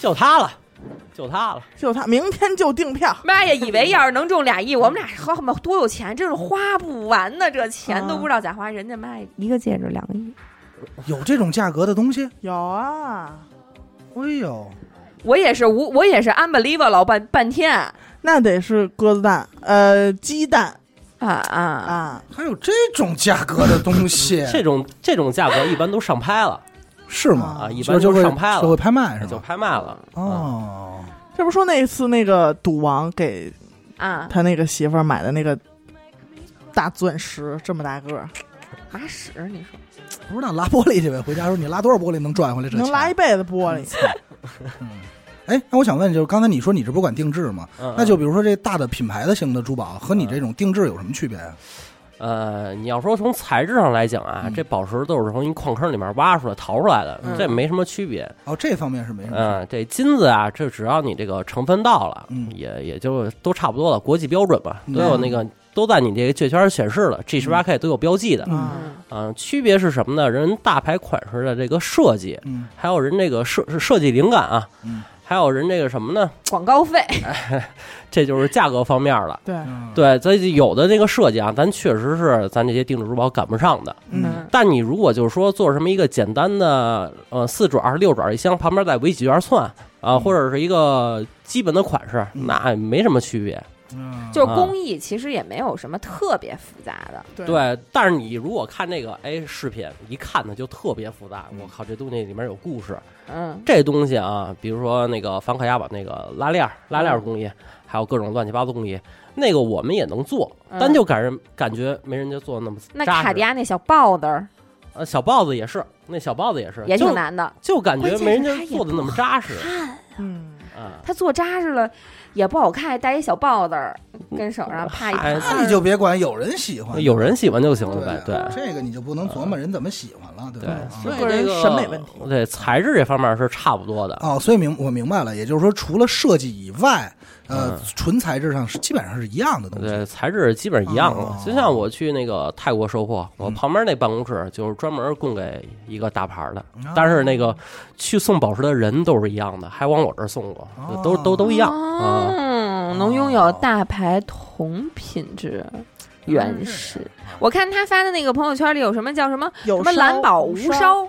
就他了，就他了。就他，明天就订票，妈呀，以为要是能中俩亿，我们俩呵呵多有钱，真是花不完呢，这钱都不知道咋花。人家妈一个戒指两个亿，有这种价格的东西？有啊，哎呦，我也是无，我也是 unbelievable 老半半天那得是鸽子蛋，呃，鸡蛋啊啊！啊，还有这种价格的东西？这种这种价格一般都上拍了，是吗？啊一般都上拍了就会拍卖是就吧？拍卖了。啊，哦，这不说那次那个赌王给啊，他那个媳妇儿买的那个大钻石，这么大个儿，拉屎，你说不知道拉玻璃去呗？回家说你拉多少玻璃能赚回来这？能拉一辈子玻璃。哎，那我想问，就是刚才你说你这不管定制吗？嗯那就比如说这大的品牌的型的珠宝和你这种定制有什么区别啊？呃，你要说从材质上来讲啊，嗯这宝石都是从一矿坑里面挖出来淘出来的，嗯这没什么区别。哦，这方面是没什么。嗯，这金子啊，这只要你这个成分到了，嗯也也就都差不多了，国际标准吧，嗯都有那个都在你这个券圈显示了，G 十八 K 都有标记的。嗯啊，嗯，区别是什么呢？人大牌款式的这个设计，嗯还有人这个设设计灵感啊，嗯还有人这个什么呢？广告费 这就是价格方面了。对，嗯，对，咱有的这个设计啊，咱确实是咱这些定制珠宝赶不上的。嗯，但你如果就是说做什么一个简单的呃四转六转一箱，旁边再围几圈蒜啊，或者是一个基本的款式，嗯那没什么区别。嗯就是工艺，其实也没有什么特别复杂的。对对，但是你如果看那个哎视频，一看呢就特别复杂。嗯我靠，这东西里面有故事。嗯，这东西啊，比如说那个梵克雅宝那个拉链儿拉链儿工艺，还有各种乱七八糟工艺，那个我们也能做，嗯但就感人感觉没人家做的那么那扎实。卡地亚那小豹子儿呃，小豹子也是，那小豹子也是，也就挺难的，就感觉没人家做的那么扎实嗯，啊。它做扎实了也不好看，戴一小豹子儿跟手上啪一嗨拍。那你就别管，有人喜欢，有人喜欢就行了呗，对这个你就不能琢磨人怎么喜欢了，对对吧？啊所以个人这个审美问题对材质这方面是差不多的。哦，所以明我明白了，也就是说，除了设计以外，呃嗯，纯材质上是基本上是一样的东西。对，材质基本上一样哦的。就像我去那个泰国收货，我嗯旁边那办公室就是专门供给一个大牌的，啊但是那个去送宝石的人都是一样的，还往我这儿送过，哦都都都一样啊。嗯，能拥有大牌同品质。原始，我看他发的那个朋友圈里有什么叫什么有什么蓝宝无烧，烧，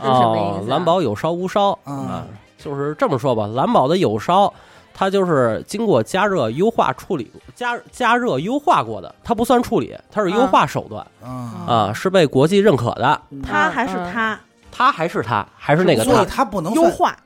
是什么意哦思啊？，蓝宝有烧无烧啊啊，就是这么说吧，蓝宝的有烧。它就是经过加热、优化、处理、加加热、优化过的，它不算处理，它是优化手段啊，啊，是被国际认可的。它还是嗯它它还是它，还是那个它所以，它不能，优化，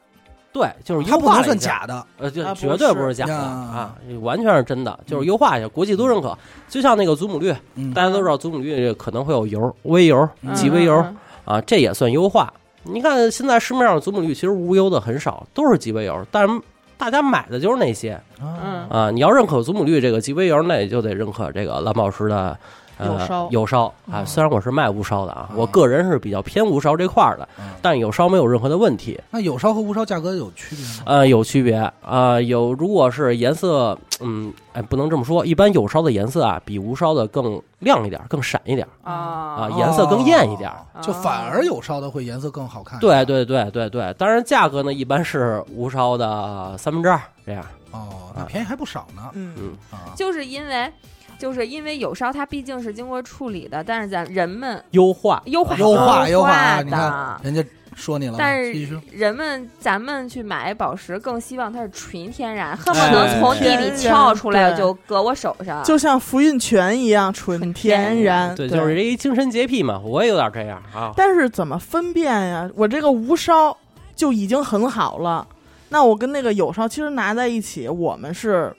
对，就是它不能算优化了一下。假的。呃，就绝对不是是假的呀。啊，完全是真的，就是优化一下，国际都认可。就像那个祖母绿，嗯。大家都知道祖母绿可能会有油、微油、嗯。极微油嗯。啊，这也算优化。你看现在市面上祖母绿其实无油的很少，都是极微油，但是大家买的就是那些啊嗯啊。你要认可祖母绿这个极微油，那也就得认可这个蓝宝石的。呃有烧有烧啊，虽然我是卖无烧的啊，我个人是比较偏无烧这块儿的嗯，但有烧没有任何的问题。那有烧和无烧价格有区别吗？呃，有区别啊、有如果是颜色，嗯，哎，不能这么说，一般有烧的颜色啊，比无烧的更亮一点，更闪一点啊啊，颜色更艳一点。哦就反而有烧的会颜色更好看。对对对对对，当然价格呢，一般是无烧的三分之二这样。哦，那便宜还不少呢。嗯，嗯，啊，就是因为就是因为有烧，它毕竟是经过处理的，但是咱人们优化优化优化优化的看。人家说你了，但是人们，咱们去买宝石，更希望它是纯天然，恨不哎能从地里撬出来就搁我手上。就像福运泉一样纯纯天天然，对，就是这一精神洁癖嘛，我也有点这样啊。但是怎么分辨呀？我这个无烧就已经很好了，那我跟那个有烧其实拿在一起，我们是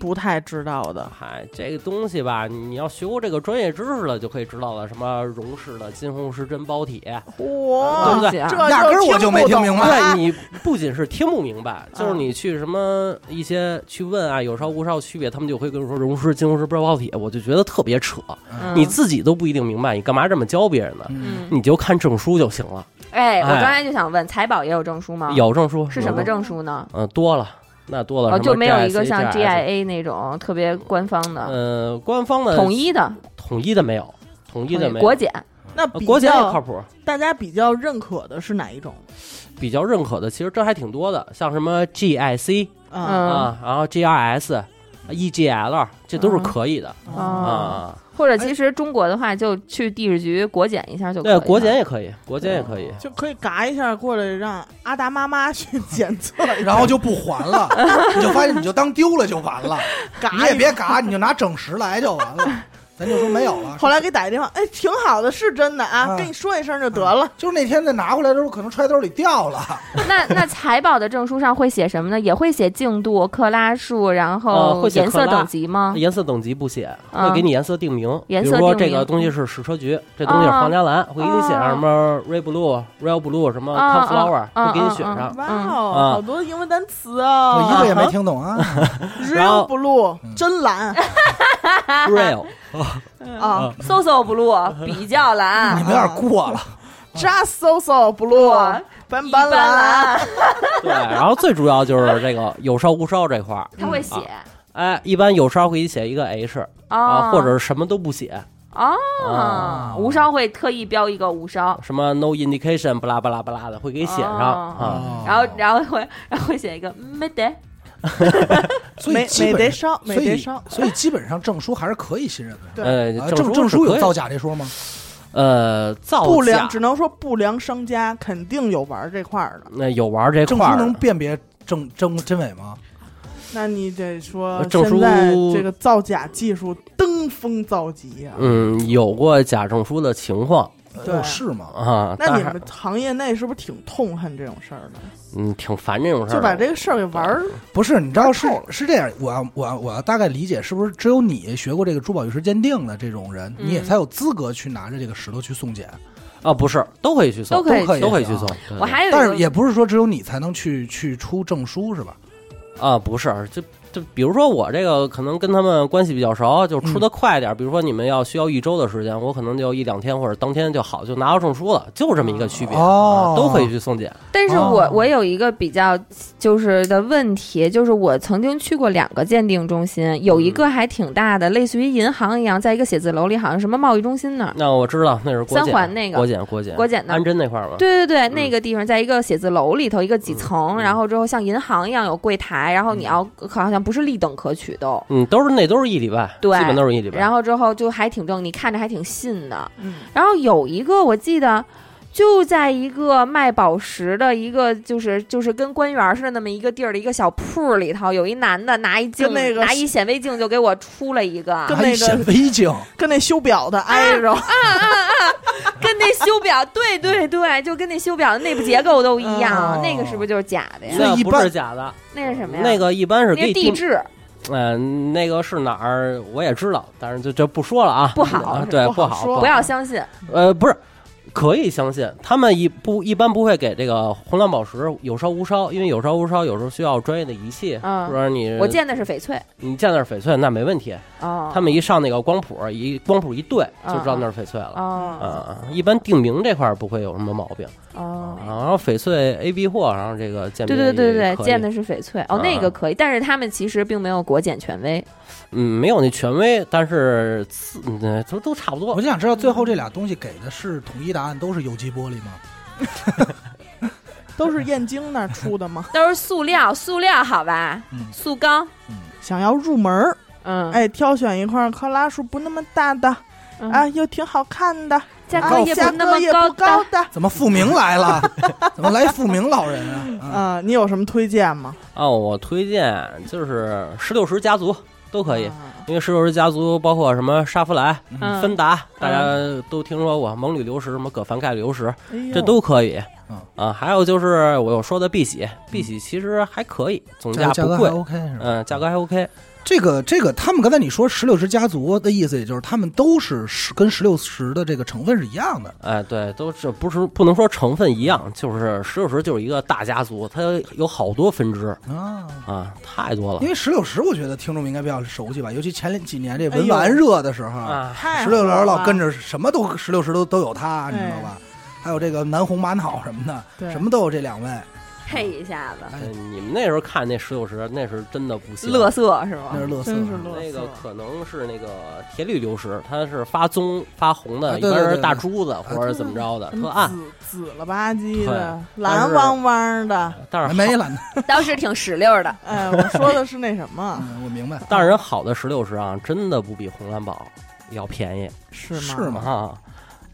不太知道的。嗨，这个东西吧，你要学过这个专业知识了，就可以知道了。什么荣氏的金红石珍宝铁，哇，对不对这压根儿我就没听明白你不仅是听不明白，就是你去什么一些去问啊，有烧无烧区别，他们就会跟你说荣氏、金红石、珍宝铁，我就觉得特别扯，嗯你自己都不一定明白，你干嘛这么教别人呢？你就看证书就行了，哎，我哎刚才就想问，财宝也有证书吗？，有证书是什么？证书呢？嗯，多了，那多了，哦，什么就没有一个像 GIA 那种特别官方的、呃，官方的统一的、统一的没有，统一的没有，国检。那国检也靠谱。大家比较认可的是哪一种？比较认可的，其实这还挺多的，像什么 GIC 嗯啊，然后 GRS、EGL，这都是可以的哦，啊。或者其实中国的话，就去地质局国检一下就可以对，了。国检也可以，国检也可以。就可以嘎一下过来，让阿达妈妈去 检测，然后就不还了，你就发现你就当丢了就完了，嘎你也别嘎，你就拿整十来就完了，咱就说没有了。后来给打一电话，哎，挺好的，是真的啊，啊跟你说一声就得了。就是那天再拿回来的时候，可能揣兜里掉了。那那财宝的证书上会写什么呢？也会写净度、克拉数，然呃后会写颜色等级吗？颜色等级不写，啊会给你颜色定名。颜比如说色定名这个东西是矢车菊，这东西是皇家蓝，会给你写上什么 Ray Blue、Real Blue 什么啊 Cornflower，啊会给你啊啊选上。哇嗯哦，啊好多英文单词我哦一个也没听懂啊。！Real blue，嗯真蓝 Real 啊，so so blue 比较蓝你，们有点过了，，Just so so blue，斑一斑蓝。对，然后最主要就是这个有烧无烧这块儿，他会写。哎，一般有烧会给你写一个 H 啊，啊，或者是什么都不写，啊啊，无烧会特意标一个无烧，什么 No indication，巴拉巴拉巴拉的，会给你写上哦。啊。然后然后会然后会写一个没得，所以没基本没得烧，所以没得烧。所以基本上证书还是可以信任的。对呃，啊证证书有造假这说吗？呃，造假不良，只能说不良商家肯定有玩这块儿的。那有玩这证书块儿证书能辨别真真真伪吗？那你得说呃证书现在这个造假技术登峰造极啊！嗯，有过假证书的情况对呃是吗？啊，那你们行业内是不是挺痛恨这种事儿的？嗯挺烦这种事儿，就把这个事儿给玩儿不是，你知道是是这样，我要我要我要大概理解，是不是只有你学过这个珠宝玉石鉴定的这种人，嗯你也才有资格去拿着这个石头去送检？啊，不是都可以去送，都可以都可以啊都可以去送。对我还有但是也不是说只有你才能去去出证书是吧？啊，不是，这就比如说我这个可能跟他们关系比较熟，就出的快点儿。比如说你们要需要一周的时间，我可能就一两天或者当天就好，就拿到证书了，就这么一个区别，哦啊都可以去送检。但是我、哦我有一个比较就是的问题，就是我曾经去过两个鉴定中心，有一个还挺大的，类似于银行一样，在一个写字楼里，好像什么贸易中心那儿，那我知道那是国三检，环那个国检国检国检的安贞那块儿吧。对对对，嗯那个地方在一个写字楼里头，一个几层，嗯然后之后像银行一样有柜台，然后你要好像不是立等可取的。嗯，都是那都是一礼拜，对基本都是一礼拜。然后之后就还挺正，你看着还挺信的。嗯，然后有一个我记得就在一个卖宝石的一个就是就是跟官员似的那么一个地儿的一个小铺里头，有一男的拿一镜那个拿一显微镜就给我出了一个，跟那个显微镜，跟那修表的挨着，啊啊啊跟那修表对对对，就跟那修表的内部结构都一样，哦那个是不是就是假的呀？那不一般是假的，那是什么呀？那个一般是地质，嗯、那个是哪儿我也知道，但是就就不说了啊，不好对，不好不要相信。呃，不是，可以相信，他们一不一般不会给这个红蓝宝石有烧无烧，因为有烧无烧有时候需要专业的仪器，嗯。不然你我见的是翡翠。你见的是翡翠那没问题，哦，他们一上那个光谱一光谱一对就知道嗯那是翡翠了。哦。啊，一般定名这块儿不会有什么毛病。哦。啊。然后翡翠 A B 货，然后这个鉴别对对对见的是翡翠。哦，啊。那个可以，但是他们其实并没有国检权威。嗯没有那权威，但是次嗯都都差不多我就。想知道最后这俩东西给的是统一答案，都是有机玻璃吗？都是燕京那儿出的吗？都是塑料，塑料好吧？嗯塑钢，想要入门儿，嗯，哎，挑选一块克拉数不那么大的，嗯啊，又挺好看的，啊价格也不那么格也不高的。怎么富明来了？怎么来富明老人啊？啊，啊，你有什么推荐吗？哦，我推荐就是石榴石家族都可以。啊因为石榴石家族包括什么沙弗莱、嗯芬达，大家都听说过蒙吕流石、什么葛凡盖流石，这都可以嗯。啊，还有就是我有说的碧玺，碧玺其实还可以，总价价格还不贵，OK 是吧？嗯，价格还 OK。这个这个，他们刚才你说石榴石家族的意思，也就是他们都是石跟石榴石的这个成分是一样的。哎，对，都是不是不能说成分一样，就是石榴石就是一个大家族，它有好多分支啊，啊，太多了因为石榴石，我觉得听众们应该比较熟悉吧，尤其前几年这文玩热的时候，石榴石老跟着什么都石榴石都都有它，你知道吧？还有这个南红玛瑙什么的，对什么都有这两位。配一下子，哎你们那时候看那石榴石，那是真的不行。乐色是吗？那是乐色那个。可能是那个铁铝流石，它是发棕发红的，啊一般是大珠子或者怎么着的，特暗。紫紫了吧唧的，蓝汪汪的。但是好没蓝呢。当时挺石榴的，哎，我说的是那什么，嗯，我明白。但是人好的石榴石啊，真的不比红蓝宝要便宜是吗？是吗啊。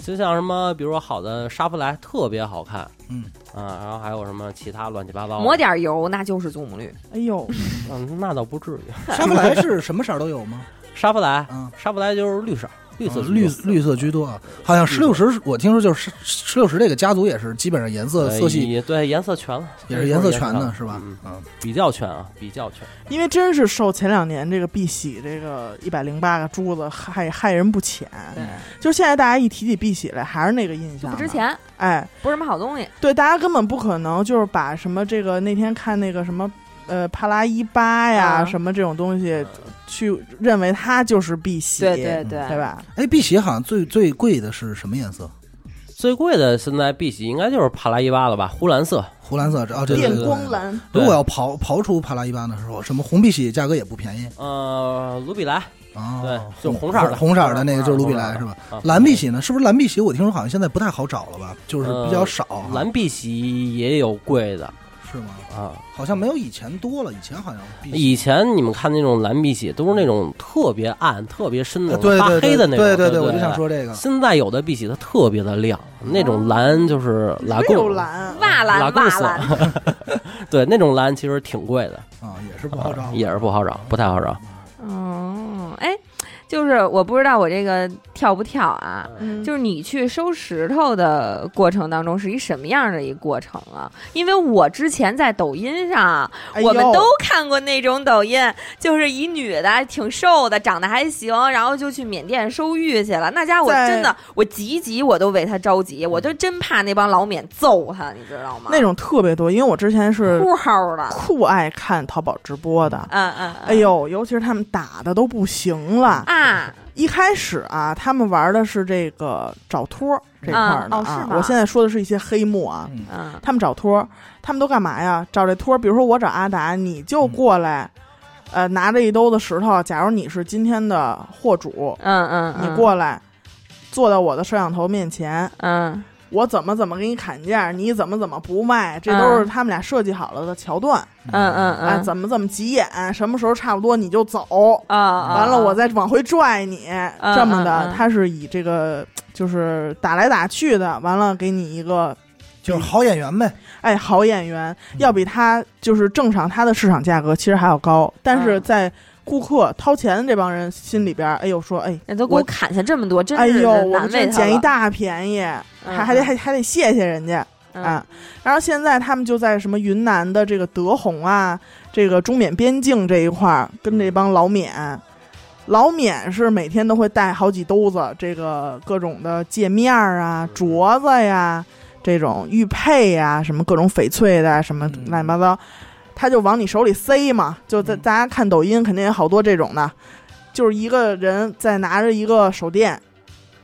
就像什么，比如说好的沙弗莱特别好看嗯，啊，然后还有什么其他乱七八糟，抹点油那就是祖母绿。哎呦，嗯，那倒不至于。沙弗莱是什么色儿都有吗？沙弗莱，嗯，沙弗莱就是绿色，绿色嗯绿居多绿色居多啊。好像石榴石，我听说就是石石榴石这个家族也是基本上颜色呃色系也对颜色全了，也是颜色全的，是吧嗯？嗯，比较全啊，比较全。因为真是受前两年这个碧玺这个一百零八个珠子害害人不浅。对，就是现在大家一提起碧玺来，还是那个印象，不值。钱，哎，不是什么好东西。对，大家根本不可能就是把什么这个那天看那个什么。呃，帕拉伊巴呀，啊什么这种东西，去认为它就是碧玺，对对对，对？吧？哎，碧玺好像最最贵的是什么颜色？最贵的现在碧玺应该就是帕拉伊巴了吧，湖蓝色。湖蓝色啊，这电对对对光蓝，如果要刨刨出帕拉伊巴的时候，什么红碧玺价格也不便宜呃，卢比莱，啊。对就红色的红色的那个就是卢比莱是吧？啊蓝碧玺呢？是不是蓝碧玺？我听说好像现在不太好找了吧，就是比较少啊。蓝碧玺也有贵的是吗？啊。好像没有以前多了，以前好像以前你们看那种蓝碧玺都是那种特别暗、特别深的发黑的那种。对对对，我就想。说这个。现在有的碧玺它特别的亮，那种蓝就是拉贡，蓝，瓦蓝拉贡色瓦蓝，对，那种蓝其实挺贵的，啊，也是不好找，也是不好找，不太好找。哦，哎，就是我不知道我这个跳不跳啊？嗯，就是你去收石头的过程当中是一什么样的一个过程啊？因为我之前在抖音上，哎我们都看过那种抖音，就是一女的挺瘦的，长得还行，然后就去缅甸收玉去了。那家伙真的，我急急我都为他着急，我就真怕那帮老缅揍他，你知道吗？那种特别多，因为我之前是酷齁的，酷爱看淘宝直播的。嗯嗯，嗯哎呦，尤其是他们打的都不行了。啊，一开始啊，他们玩的是这个找托这块儿的啊。嗯哦是我现在说的是一些黑幕啊。嗯嗯他们找托，他们都干嘛呀？找这托，比如说我找阿达，你就过来，呃，拿着一兜子石头。假如你是今天的货主，嗯嗯，你过来，坐到我的摄像头面前，嗯我怎么怎么给你砍价，你怎么怎么不卖，这都是嗯他们俩设计好了的桥段。嗯嗯啊，嗯，怎么怎么急眼，什么时候差不多你就走，啊，完了我再往回拽你，嗯这么的他是以这个就是打来打去的，完了给你一个就是好演员呗。哎好演员，嗯要比他就是正常他的市场价格其实还要高，但是嗯在顾客掏钱的这帮人心里边，哎呦说哎。那都给我我砍下这么多，真哎呦，是捡一大便宜，嗯。还还得还还得谢谢人家。嗯。啊，然后现在他们就在什么云南的这个德宏啊，这个中缅边境这一块儿，跟这帮老缅，老缅是每天都会带好几兜子这个各种的界面儿啊、镯子呀、这种玉佩呀、什么各种翡翠的啊什么嗯。乱七八糟，他就往你手里塞嘛。就在嗯大家看抖音，肯定有好多这种的，就是一个人在拿着一个手电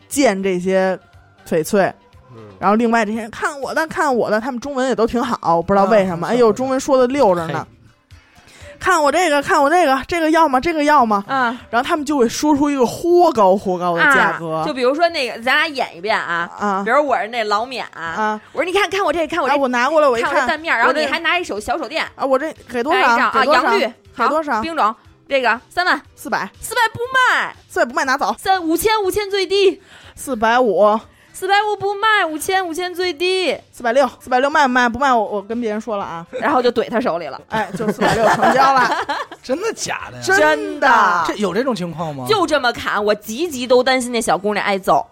见这些翡翠。嗯然后另外这些人看我的，看我的，他们中文也都挺好，我不知道为什么。哎呦，中文说的溜着呢。看我这个，看我这个，这个要吗？这个要吗？啊然后他们就会说出一个豁高豁高的价格啊，就比如说那个，咱俩演一遍啊。啊比如我是那老缅啊，啊！我说你看看我这，看我哎，这，我拿过来，我一看看我这蛋面，然后你还拿一手小手电，啊，我这给多少？啊，给多少？洋绿，给多少？冰种，这个三万，四百，四百不卖，四百不卖拿走，三五千五千最低，四百五，四百五不卖，五千五千最低，四百六，四百六卖不卖？不卖，我我跟别人说了啊。然后就怼他手里了。哎，就四百六成交了，真的假的呀？真的。这有这种情况吗？就这么砍，我急急都担心那小姑娘挨揍。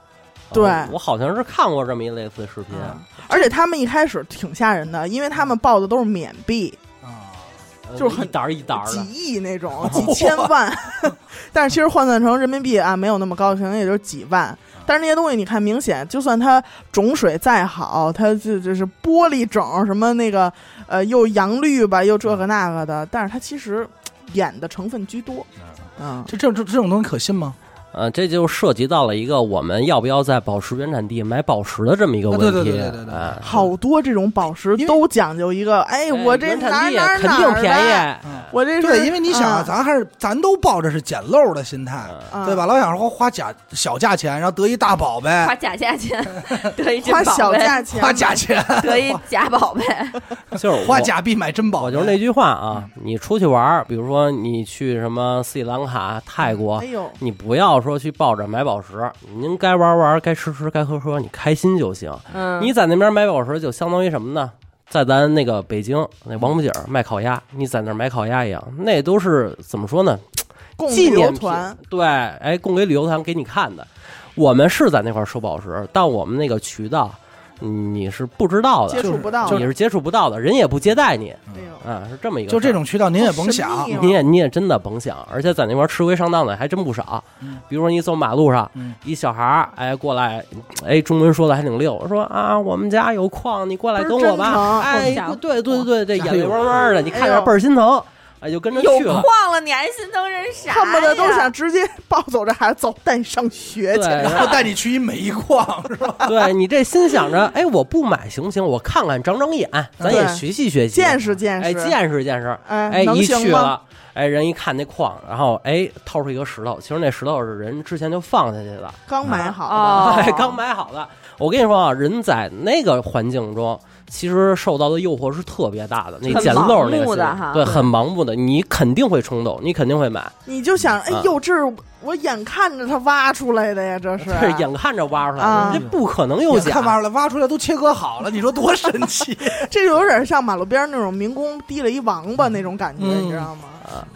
对哦我好像是看过这么一类似视频，嗯而且他们一开始挺吓人的，因为他们报的都是缅币，啊，呃就是很一沓儿一沓儿几，亿那种，几千万。但是其实换算成人民币啊，没有那么高，可能也就是几万。但是那些东西，你看，明显就算它种水再好，它就就是玻璃种什么那个呃，又阳绿吧，又这个那个的，但是它其实演的成分居多。嗯，这这这这种东西可信吗？呃，这就涉及到了一个我们要不要在宝石原产地买宝石的这么一个问题。啊对对对对对好多这种宝石都讲究一个，哎，哎我这原产地哪儿哪肯定便宜，我这是对，因为你想啊，啊咱还是咱都抱着是捡漏的心态，对吧？老想说花假小价钱，然后得一大宝贝花，假价钱 得一真花小宝贝，价钱，花假钱，得一假宝贝。就是花假币买真宝贝。我就是那句话啊，你出去玩，比如说你去什么斯里兰卡、泰国哎，呦，你不要说去抱着买宝石，您该玩玩，该吃吃，该喝喝，你开心就行。嗯，你在那边买宝石，就相当于什么呢？在咱那个北京那王府井卖烤鸭，你在那儿买烤鸭一样，那都是怎么说呢？供旅游纪念品团，对，哎，供给旅游团给你看的。我们是在那块收宝石，但我们那个渠道嗯你是不知道的，接触不到，你是接触不到的，人也不接待你，啊，是这么一个就。这种渠道您也甭想。你也你也真的甭想，而且在那边吃亏上当的还真不少。嗯。比如说你走马路上，嗯。一小孩儿哎过来，哎中文说的还挺溜，说啊我们家有矿，你过来跟我吧。哎对对对对，这家里有眼泪汪汪的，你看着倍儿心疼，哎就跟着有去了。矿了，你还心疼人啥呀？恨不得都想直接抱走这孩子走，带你上学，去。然后然后带你去一煤矿是吧？对你这心想着，哎，我不买行不行？我看看长长眼，咱也对学习学习，见识见识，哎，见识见识。哎哎，一？去了，哎，人一看那矿，然后哎，掏出一个石头，其实那石头是人之前就放下去的，刚买好 哦的，哎，刚买好的。我跟你说啊，人在那个环境中，其实受到的诱惑是特别大的。那很捡漏那个的对，很盲目的，你肯定会冲动，你肯定会买，你就想，哎啊呦，这是我眼看着它挖出来的呀，这是。这是眼看着挖出来啊的，这不可能有假。眼看挖出来，挖出来都切割好了，你说多神奇？这就有点像马路边那种民工提了一王八那种感觉，嗯你知道吗？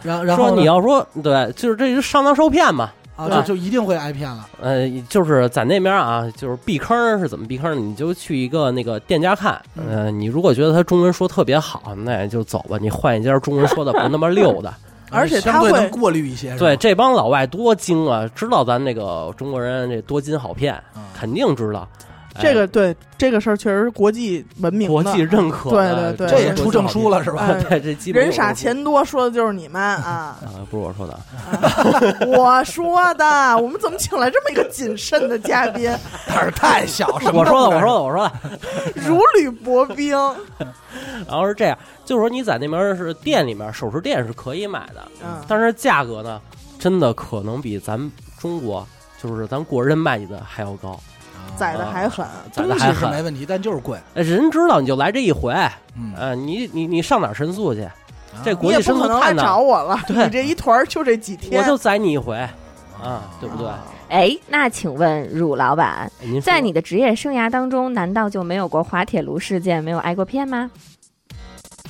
然后然后说你要说对，就是这是上当受骗嘛。啊，就就一定会挨骗了。呃，就是在那边啊，就是避坑是怎么避坑？你就去一个那个店家看，呃，你如果觉得他中文说特别好，那也就走吧，你换一家中文说的不那么溜的。而且他会相对能过滤一些，对，，这帮老外多精啊，知道咱那个中国人这多金好骗，嗯肯定知道。哎这个对这个事儿确实是国际文明，国际认可对的，对对这也出证书了是吧？哎 对，这基本人傻钱多说的就是你们 啊！啊，不是我说的，我说的，我们怎么请来这么一个谨慎的嘉宾，胆儿太小，我说的，我说的，我说的。如履薄冰？然后是这样，就是说你在那边是店里面首饰店是可以买的，嗯，但是价格呢，真的可能比咱中国就是咱国人卖你的还要高。宰的还狠，宰的东西是还狠没问题，但就是贵。哎人知道你就来这一回，嗯，呃，你你你上哪儿申诉去？这国际申也不可能来诉太难，找我了。对你这一团儿就这几天，我就宰你一回，啊，对不对？哎，那请问汝老板，在你的职业生涯当中，难道就没有过滑铁卢事件，没有挨过骗吗？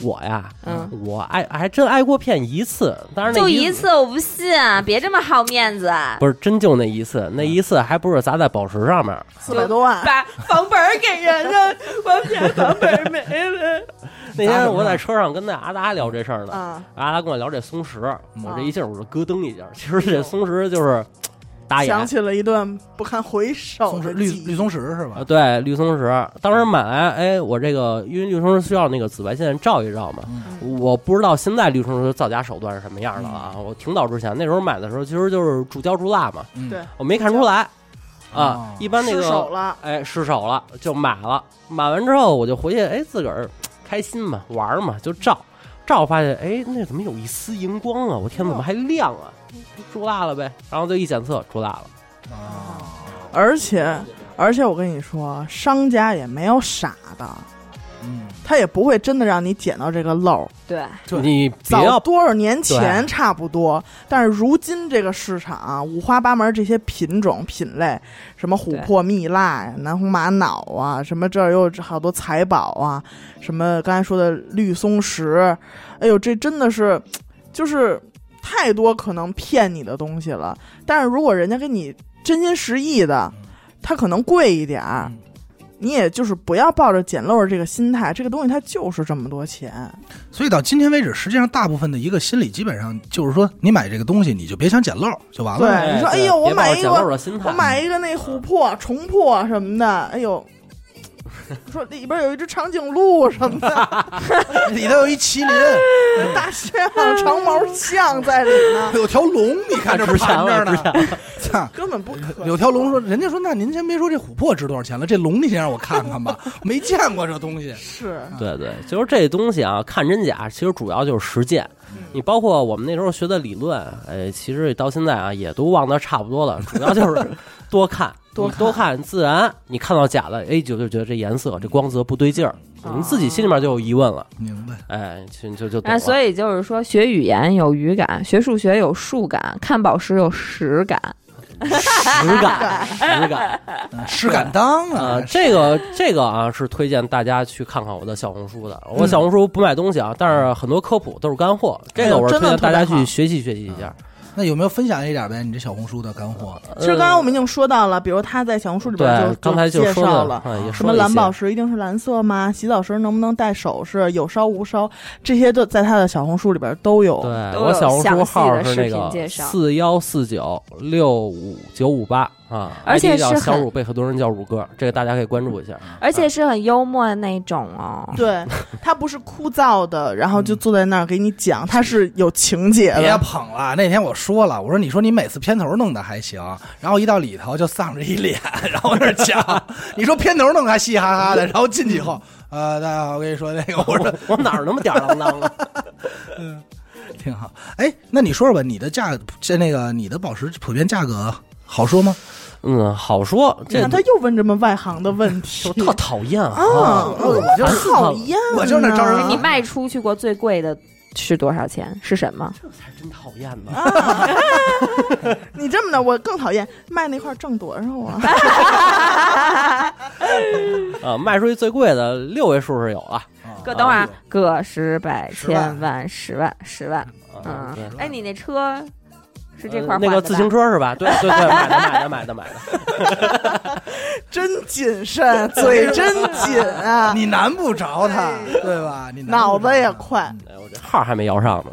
我呀，嗯，我挨还真挨过骗一次，当然那就一一次，我不信，别这么好面子，不是真就那一次，那一次还不是砸在宝石上面，四百多万，把房本给人了，我骗房本没了。那天我在车上跟那阿达聊这事儿呢，啊，阿达跟我聊这松石，嗯我这一下我就咯噔一下。其实这松石就是打眼想起了一段不堪回首松石绿绿松石是吧啊，？对，绿松石，当时买来，哎，我这个因为绿松石需要那个紫外线照一照嘛，嗯我不知道现在绿松石造假手段是什么样的啊。我挺早之前那时候买的时候，其实就是注胶注蜡嘛，嗯对，我没看出来哦啊。一般那失手个了，哎失手了就买了，买完之后我就回去，哎自个儿开心嘛，玩嘛，就照。照发现，哎，那怎么有一丝荧光啊？我天，怎么还亮啊？注蜡了呗，然后就一检测，出蜡了。啊，而且而且我跟你说，商家也没有傻的，嗯，他也不会真的让你捡到这个漏儿。对，就你别早要多少年前差不多，但是如今这个市场啊五花八门，这些品种品类，什么琥珀蜜蜡呀、南红玛瑙啊，什么这儿又有好多财宝啊，什么刚才说的绿松石，哎呦，这真的是就是太多可能骗你的东西了。但是如果人家给你真心实意的，它可能贵一点儿。嗯你也就是不要抱着捡漏儿这个心态，这个东西它就是这么多钱。所以到今天为止，实际上大部分的一个心理基本上就是说，你买这个东西，你就别想捡漏就完了。对你说哎呦我买一个我买一个那琥珀、重珀什么的，哎呦，说里边有一只长颈鹿什么的，里头有一麒麟，大象、长毛象在里呢，有条龙，你看这值钱了，盘着呢。操！根本不可能。有条龙说，人家说，那您先别说这琥珀值多少钱了，这龙你先让我看看吧，没见过这东西。是，对对，就是这东西啊，看真假，其实主要就是实践。你包括我们那时候学的理论，哎，其实到现在啊，也都忘得差不多了。主要就是 多看，多看多看，自然你看到假的，哎，就就觉得这颜色、这光泽不对劲儿，你自己心里面就有疑问了，明白？哎，就就就懂哎，所以就是说，学语言有语感，学数学有数感，看宝石有实感。实感，实感。实感当啊啊，，这个这个啊是推荐大家去看看我的小红书的。我小红书不卖东西啊，但是很多科普都是干货，这个我是推荐大家去学习学习一下。那有没有分享一点呗？你这小红书的干货？其实刚刚我们已经说到了，比如他在小红书里边就，刚才就介绍了。嗯，什么蓝宝石一定是蓝色吗？洗澡时能不能戴首饰？有烧无烧？这些都在他的小红书里边都有。对都有我小红书号的视是那个频介绍四幺四九六五九五八啊，而且是小乳，被很多人叫乳哥，这个大家可以关注一下。而且是很幽默的那种哦。对，他不是枯燥的，然后就坐在那儿给你讲，他是有情节的别。捧了，那天我说了，我说你说你每次片头弄的还行，然后一到里头就丧着一脸，然后在那讲，你说片头弄得还嘻嘻哈哈的，然后进去以后，呃，大家好，我跟你说那个，我说我哪儿那么吊儿郎当的？挺好。哎，那你说说吧，你的价这那个你的宝石普遍价格好说吗？嗯，好说，这你看他又问这么外行的问题 就特讨厌啊！啊！我我就讨厌呢，我就那招人你卖出去过最贵的是多少钱？是什么？这才真讨厌呢。啊！你这么的，我更讨厌卖那块挣多少啊？啊，卖出去最贵的六位数是有了。个等会儿啊，个十百千万十万十万。啊嗯，哎，你那车是这块儿呃那个自行车，是吧？对对对，买的买的买的买的。真谨慎，嘴真紧啊，你难不着他，对吧？你脑子也快。哎我这号还没摇上呢。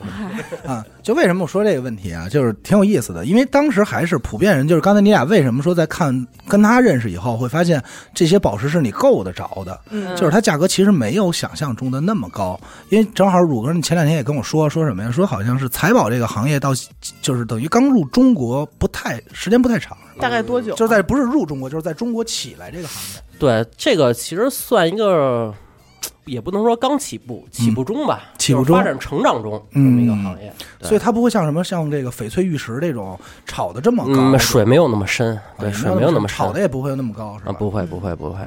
啊，就为什么我说这个问题啊，就是挺有意思的，因为当时还是普遍人，就是刚才你俩为什么说在看跟他认识以后，会发现这些宝石是你够得着的，嗯就是它价格其实没有想象中的那么高，因为正好乳哥你前两天也跟我说说什么呀？说好像是财宝这个行业到就是等于刚入中国不太时间不太长，大概多久？就是在不是入中国，就是在中国起来这个行业，对，这个其实算一个，也不能说刚起步，起步中吧，嗯起步中就是发展成长中这嗯么一个行业。对所以它不会像什么像这个翡翠玉石这种炒的这么高，嗯，水没有那么深，啊对，水没有那么深炒的也不会那么高，是吧？啊，不会不会不会。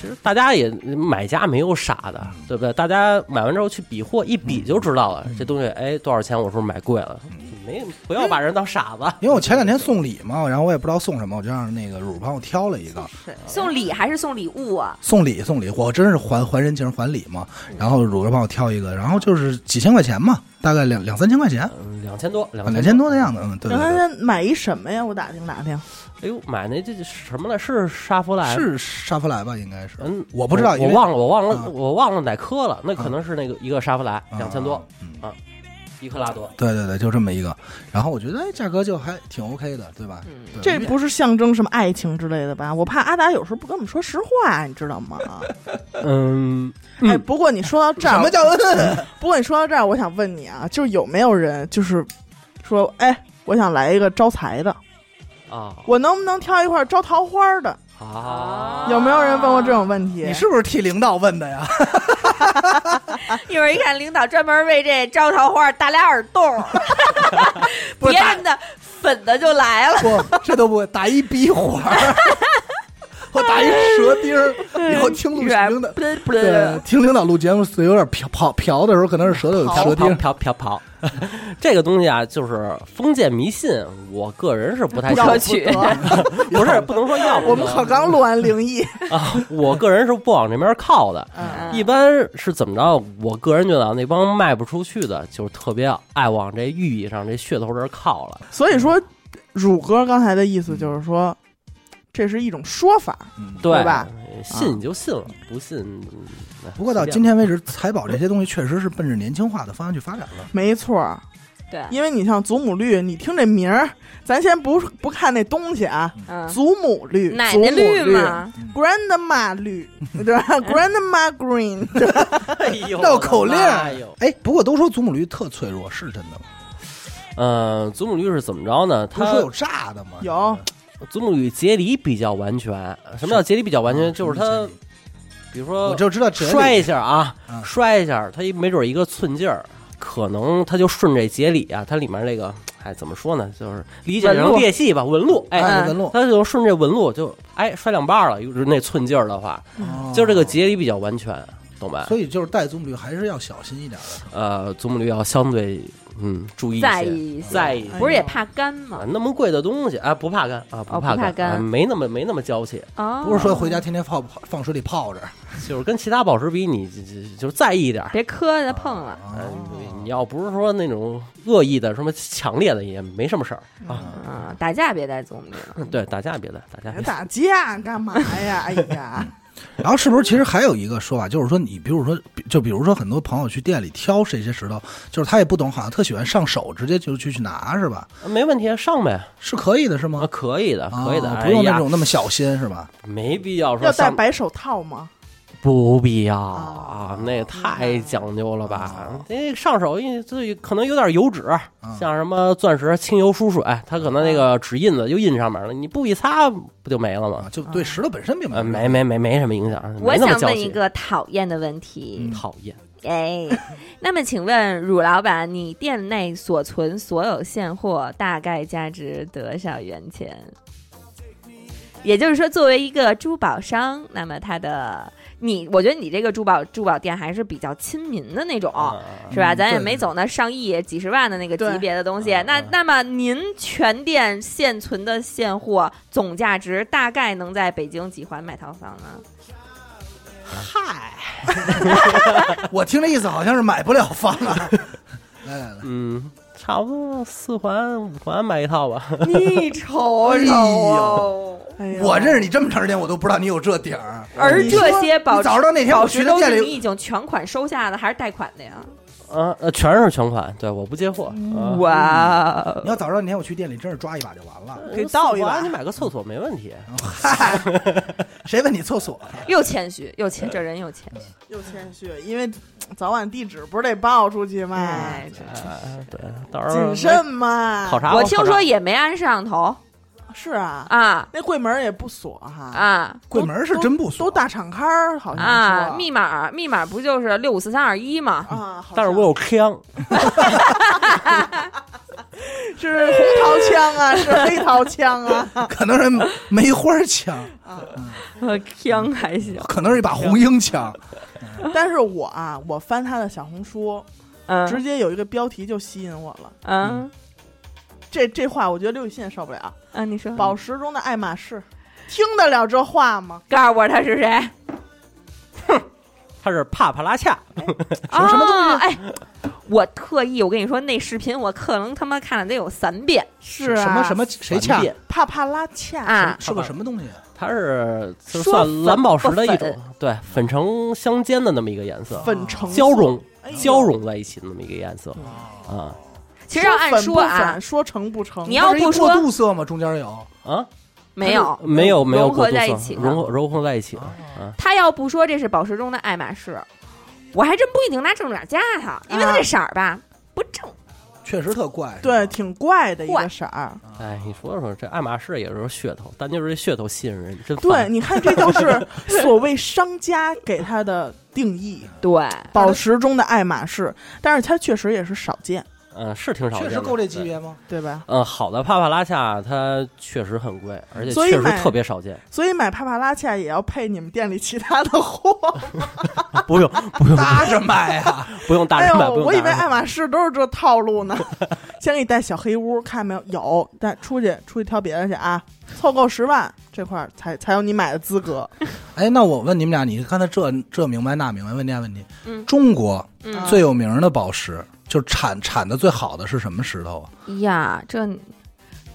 其实大家也买家没有傻的，对不对？大家买完之后去比货，一比就知道了，这东西哎多少钱？我是不是买贵了？没不要把人当傻子。因为我前两天送礼嘛，然后我也不知道送什么，我就让那个乳帮我挑了一个送礼还是送礼物啊？送礼送礼，我真是还还人情还礼嘛。然后乳哥帮我挑一个，然后就是几千块钱嘛，大概两两三千块钱，嗯，两千多，两两千多的样子。嗯，对对对他买一什么呀？我打听打听。哎呦，买那这什么来？是沙弗莱？是沙弗莱吧？应该是，嗯，我不知道，我忘了，我忘啊了，我忘了哪颗了。那可能是那个一个沙弗莱，两千多，啊嗯一克拉多。对对对，就这么一个。然后我觉得哎，价格就还挺 OK 的，对吧？嗯对这不是象征什么爱情之类的吧？我怕阿达有时候不跟我们说实话，你知道吗？嗯，哎，不过你说到这儿，什么叫嗯？不过你说到这儿，我想问你啊，就是有没有人就是说，哎，我想来一个招财的，啊我能不能挑一块招桃花的？啊，有没有人问过这种问题？你是不是替领导问的呀？一会儿一看，领导专门为这招桃花打俩耳洞，别人的粉的就来了。不，这都不会，打一鼻环儿，我打一舌钉儿。以后听录领导，对，听领导录节目，嘴有点瓢跑瓢的时候，可能是舌头有飘舌钉飘。飘飘跑，这个东西啊，就是封建迷信，我个人是不太要不。得 不是不能说要不我们可刚录完灵异，啊，我个人是不往这边靠的。嗯，一般是怎么着？我个人觉得啊那帮卖不出去的，就是特别爱往这寓意上、这噱头这儿靠了。所以说，乳哥刚才的意思就是说，这是一种说法，嗯对吧？信你就信了，不信。不过到今天为止，财宝这些东西确实是奔着年轻化的方向去发展了。没错儿。对，因为你像祖母绿，你听这名儿，咱先不不看那东西啊，嗯，祖母绿、奶奶绿嘛，，grandma 绿，对吧？grandma green，绕 口令哎呦，哎，不过都说祖母绿特脆弱，是真的吗？呃，祖母绿是怎么着呢？它说有炸的吗？有祖母绿节理比较完全。什么叫结理比较完全？啊就是它比如说我就知道这摔一下啊啊，摔一下，它一没准一个寸劲儿，可能它就顺这节理啊，它里面那个，哎，怎么说呢？就是理解成裂隙吧，纹路，哎，哎纹路，它就顺这纹路就哎摔两半了，就是那寸劲儿的话，哦就是这个节理比较完全，懂吧？所以就是带祖母绿还是要小心一点的。呃，祖母绿要相对嗯注意在意一些在意。哎不是也怕干吗啊，？那么贵的东西啊，不怕干啊，哦不怕干啊没那么没那么娇气，哦，不是说回家天天泡泡放水里泡着，就是跟其他宝石比，你就就就在意一点儿。别磕着碰了。嗯，你要不是说那种恶意的、什么强烈的，也没什么事儿啊。啊，打架别带祖母绿了。对，打架别带，打架。打架干嘛呀？哎呀，然后是不是其实还有一个说法，就是说你比如说，就比如说很多朋友去店里挑这些石头，就是他也不懂，好像特喜欢上手直接就去去拿是吧？没问题，上呗是可以的是啊，吗？可以的，可以的，哦不用那种那么小心是吧？没必要说要戴，白手套吗？不必要啊啊，那也太讲究了吧？那上手因为这可能有点油脂，像什么钻石清油疏水，它可能那个纸印子就印上面了，你不一擦不就没了吗啊，？就对石头本身并呃，没没没没没什么影响，我想问一。个讨厌的问题，讨厌，哎，那么请问乳老板，你店内所存所有现货大概价值多少元钱？也就是说，作为一个珠宝商，那么它的你，我觉得你这个珠宝珠宝店还是比较亲民的那种，啊是吧？咱也没走那上亿、几十万的那个级别的东西。嗯那嗯那么您全店现存的现货总价值大概能在北京几环买套房呢？嗨，我听这意思好像是买不了房啊。来来来，嗯，差不多四环五环买一套吧。你瞅哎瞅，哎呀我认识你这么长时间，我都不知道你有这点儿。而这些保你早知道那天我保去他店里时都是你已经全款收下的，还是贷款的呀？啊，呃，全是全款，对，我不接货。啊哇你要早知道那天我去店里，真是抓一把就完了。给倒一把你买个厕所没问题。嗨，谁问你厕所？又谦虚又谦，这人又谦虚。又谦虚，因为早晚地址不是得报出去吗？对，到时候谨慎嘛。考察。我听说也没安摄像头是啊，啊那柜门也不锁哈。啊柜门是真不锁，都大敞开儿，好像啊！说密码密码不就是六五四三二一吗？啊，但是我有枪，是红桃枪啊，是黑桃枪啊。可能是梅花枪啊，枪还行，可能是一把红缨枪。但是我啊，我翻他的小红书，直嗯接有一个标题就吸引我了。嗯这这话，我觉得刘雨欣也受不了。嗯，你说宝石中的爱马仕，听得了这话吗？告诉我他是谁？哼他是帕帕拉恰，什么什么东西哦哎，我特意我跟你说，那视频我可能他妈看了得有三遍是啊，什么什么谁恰帕帕拉恰啊！是个什么东西？它是就算蓝宝石的一种，对，粉橙相间的那么一个颜色，粉橙交融哎交融在一起的那么一个颜色啊其实要按说啊，说成不成？你要不说过渡色吗？中间有啊，没有没有没有融合在一起的融合融合在一起的啊，他要不说这是宝石中的爱马仕，我还真不一定拿正脸加他，因为他这色儿吧不正。确实特怪。对，挺怪的一个色儿。哎，你说说这爱马仕也是噱头，但就是这噱头吸引人，真对，你看，这就是 所谓商家给他的定义，对，宝石中的爱马仕，但是它确实也是少见，嗯是挺少见的，确实够这级。别吗？对吧？嗯，好的帕帕拉恰它确实很贵，而且所以确实特别少见。所以买帕帕拉恰也要配你们店里其他的货。不用不用搭着卖啊！不用大哎人买，呦，不用我以为大人买爱马仕都是这套路呢。先给你带小黑屋，看没有？有，带出去出去挑别的去啊！凑够十万这块儿才才有你买的资格。哎，那我问你们俩，你刚才这这明白那明白？问你俩问题，嗯中国嗯最有名的宝石，就产产的最好的是什么石头啊？呀，这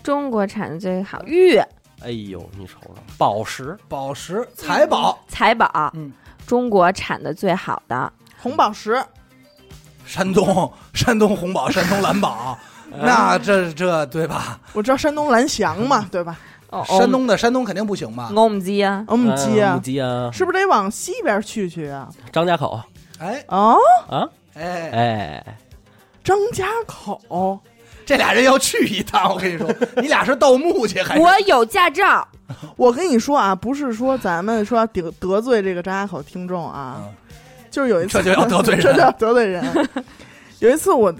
中国产的最好玉。哎呦，你瞅瞅，宝石。宝石、财宝、财宝，嗯。中国产的最好的。红宝石，山东 山东红宝、山东蓝宝，那这这对吧？我知道山东蓝翔嘛，对吧？哦，山东的山东肯定不行吧？我们鸡啊，我们鸡啊。母，鸡啊，是不是得往西边去去啊？张家口。哎。哦，啊，哎，哎，张家口，这俩人要去一趟，我跟你说，你俩是盗墓去还是？我有驾照，我跟你说啊，不是说咱们说得得罪这个张家口听众啊，嗯就是有一次这就要得罪人。这就要得罪人。有一次我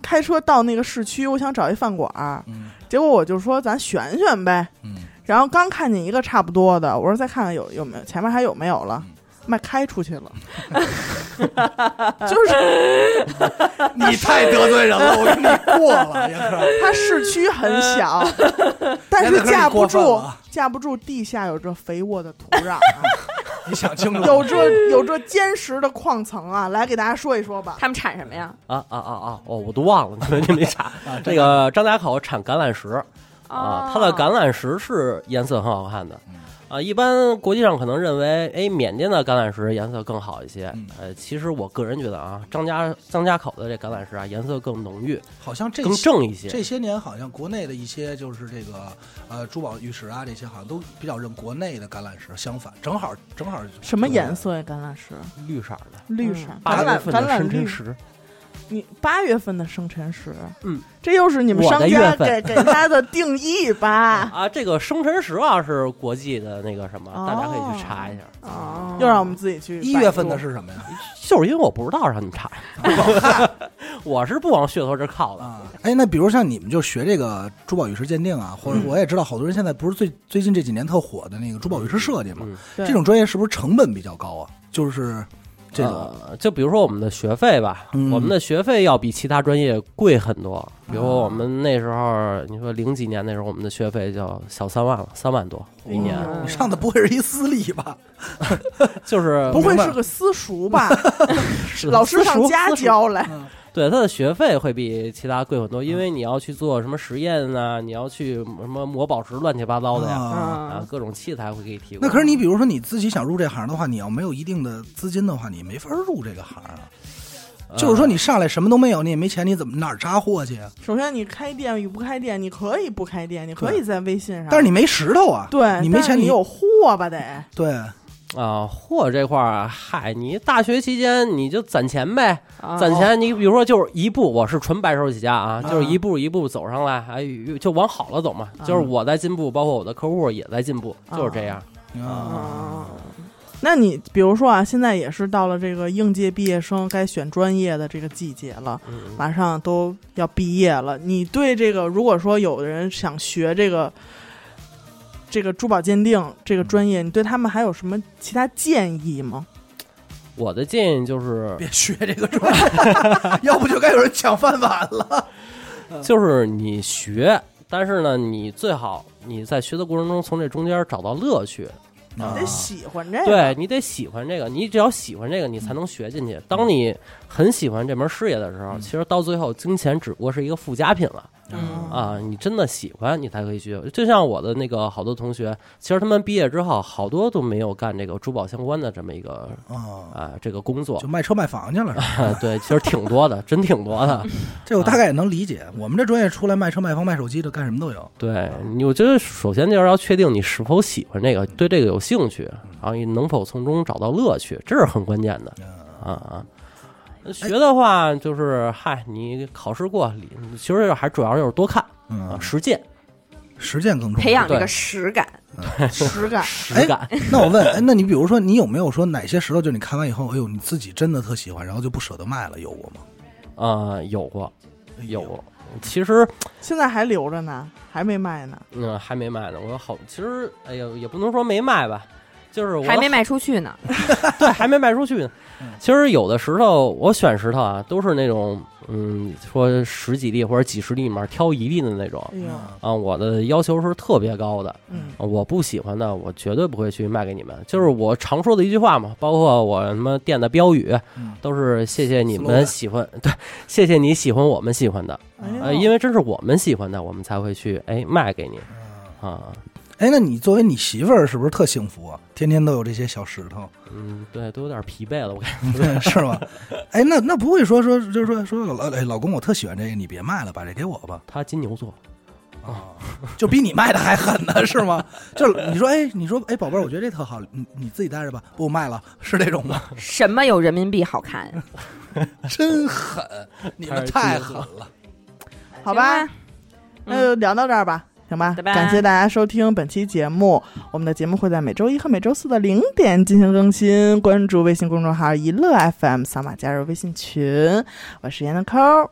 开车到那个市区，我想找一饭馆儿，嗯。结果我就说咱选选呗。嗯，然后刚看见一个差不多的，我说再看看有有没有前面还有没有了。嗯，卖开出去了，就是 你太得罪人了，我跟你过了，严哥。它市区很小，但是架不住架不住地下有这肥沃的土壤啊，你想清楚，有这有这坚实的矿层啊，来给大家说一说吧。他们产什么呀？啊啊啊啊！哦，我都忘了，你们你没查。啊这个张家口产橄榄石啊哦，它的橄榄石是颜色很好看的嗯。啊，一般国际上可能认为，哎，缅甸的橄榄石颜色更好一些嗯。呃，其实我个人觉得啊，张家张家口的这橄榄石啊，颜色更浓郁，好像这更正一些。这些年好像国内的一些就是这个呃珠宝玉石啊，这些好像都比较认国内的橄榄石，相反，正好正好什么颜？色呀？橄榄石，绿色的，绿色，嗯橄榄八月份的橄榄绿。石。你八月份的生辰石，嗯，这又是你们商家给给它的定义吧？啊，这个生辰石啊是国际的那个什么，大家可以去查一下。哦又让我们自己去一月份的是什么呀？就是因为我不知道，让你们查。我是不往噱头这儿靠的。啊，哎，那比如像你们就学这个珠宝玉石鉴定啊，或者我也知道好多人现在不是最最近这几年特火的那个珠宝玉石设计嘛，这种专业是不是成本比较高啊？就是这种呃，就比如说我们的学费吧，嗯我们的学费要比其他专业贵很多。比如说我们那时候，你说零几年那时候，我们的学费就小三万了，三万多一年，哦你上的不会是一私立吧？就是不会是个私塾吧？老师上家教来，对，它的学费会比其他贵很多，因为你要去做什么实验啊，你要去什么磨宝石，乱七八糟的呀，啊各种器材会给你提供。那可是你比如说你自己想入这行的话，你要没有一定的资金的话，你没法入这个行啊。呃就是说你上来什么都没有，你也没钱，你怎么哪儿扎货去啊？首先，你开店与不开店，你可以不开店，你可以在微信上，但是你没石头啊，对，你没钱，你有货吧得，对啊，货这块儿啊，嗨，你大学期间你就攒钱呗，啊攒钱。你比如说就是一步，我是纯白手起家啊，啊就是一步一步走上来，哎，就往好了走嘛。就是我在进步，包括我的客户也在进步，就是这样。啊，啊。那你比如说啊，现在也是到了这个应届毕业生该选专业的这个季节了，嗯，马上都要毕业了。你对这个，如果说有的人想学这个这个珠宝鉴定这个专业，你对他们还有什么其他建议吗？我的建议就是，别学这个专业，要不就该有人抢饭碗了。就是你学，但是呢，你最好你在学的过程中从这中间找到乐趣。你得喜欢这个，对你得喜欢这个，你只要喜欢这个，你才能学进去。当你很喜欢这门事业的时候，嗯其实到最后，金钱只不过是一个附加品了。嗯啊，你真的喜欢，你才可以去。就像我的那个好多同学，其实他们毕业之后，好多都没有干这个珠宝相关的这么一个啊，啊这个工作就。卖车卖房去了。是吧啊，对，其实挺多的，真挺多的。这我大概也能理解。我们这专业出来卖车卖房卖手机的，干什么都有。对你，我觉得首先就是要确定你是否喜欢这个，对这个有兴趣，然后你能否从中找到乐趣，这是很关键的啊啊。学的话，就是嗨，你考试过，理其实还主要就是多看啊，嗯，实践实践更重要。培养这个实感。实感。实感。那我问，哎，那你比如说，你有没有说哪些石头，就你看完以后，哎呦，你自己真的特喜欢，然后就不舍得卖了，有过吗？啊，有过，有过。其实，现在还留着呢，还没卖呢。嗯，还没卖呢。我有好，其实，哎呀，也不能说没卖吧，就是我还没卖出去呢，对，还没卖出去呢嗯。其实有的石头，我选石头啊，都是那种，嗯，说十几粒或者几十粒里面挑一粒的那种啊。我的要求是特别高的，嗯，啊我不喜欢的，我绝对不会去卖给你们。就是我常说的一句话嘛，包括我什么店的标语，嗯都是谢谢你们喜欢，对，谢谢你喜欢我们喜欢的，哎呃，因为真是我们喜欢的，我们才会去哎卖给你啊。哎，那你作为你媳妇儿，是不是特幸福啊？天天都有这些小石头，嗯，对，都有点疲惫了，我感觉。对，是吗？哎，那那不会说说就是说说老哎老公，我特喜欢这个，你别卖了，把这给我吧。他金牛座，啊，就比你卖的还狠呢，是吗？就你说，哎，你说，哎，宝贝儿，我觉得这特好，你你自己带着吧，不卖了，是这种吗？什么有人民币好看？真狠，你们太狠了。好吧，那就聊到这儿吧。行吧，拜拜。感谢大家收听本期节目。我们的节目会在每周一和每周四的零点进行更新。关注微信公众号“一乐 FM”，扫码加入微信群。我是闫的抠儿，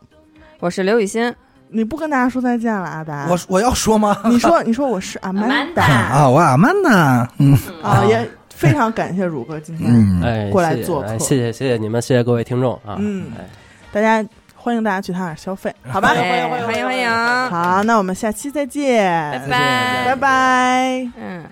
我是刘雨欣，你不跟大家说再见了，阿达？我我要说吗？你说，你说我是阿曼达啊，我阿曼达，嗯。啊，也非常感谢乳哥今天，嗯，哎，过来做客。哎谢谢谢谢你们，谢谢各位听众啊，嗯。哎。大家欢迎大家去他那儿消费，好吧？欢迎欢迎欢迎，好，那我们下期再见，拜拜拜拜。嗯。